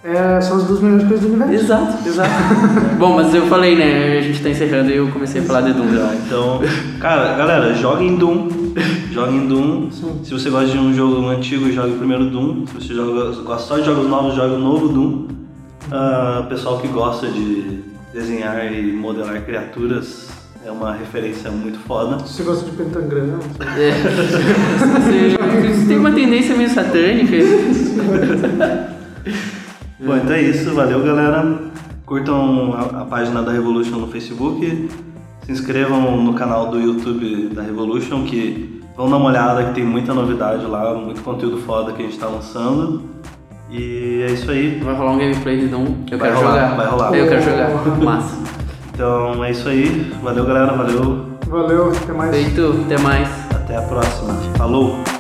É, são as duas melhores coisas do universo. Exato, exato. Bom, mas eu falei, né? A gente tá encerrando e eu comecei a falar de Doom já. Então, cara, galera, joguem Doom. Joguem Doom. Sim. Se você gosta de um jogo antigo, jogue o primeiro Doom. Se você joga, gosta só de jogos novos, jogue o novo Doom. Ah, pessoal que gosta de desenhar e modelar criaturas é uma referência muito foda. Você gosta de pentagrama? É. Você, você tem uma tendência meio satânica. Bom, então é isso. Valeu, galera. Curtam a, a página da Revolution no Facebook. Se inscrevam no canal do YouTube da Revolution, que vão dar uma olhada que tem muita novidade lá, muito conteúdo foda que a gente tá lançando. E é isso aí. Vai rolar um gameplay de Doom. Eu Vai quero rolar, jogar. vai rolar. Eu quero jogar. Massa. Então é isso aí. Valeu, galera. Valeu. Valeu, até mais. Feito, até mais. Até a próxima. Falou!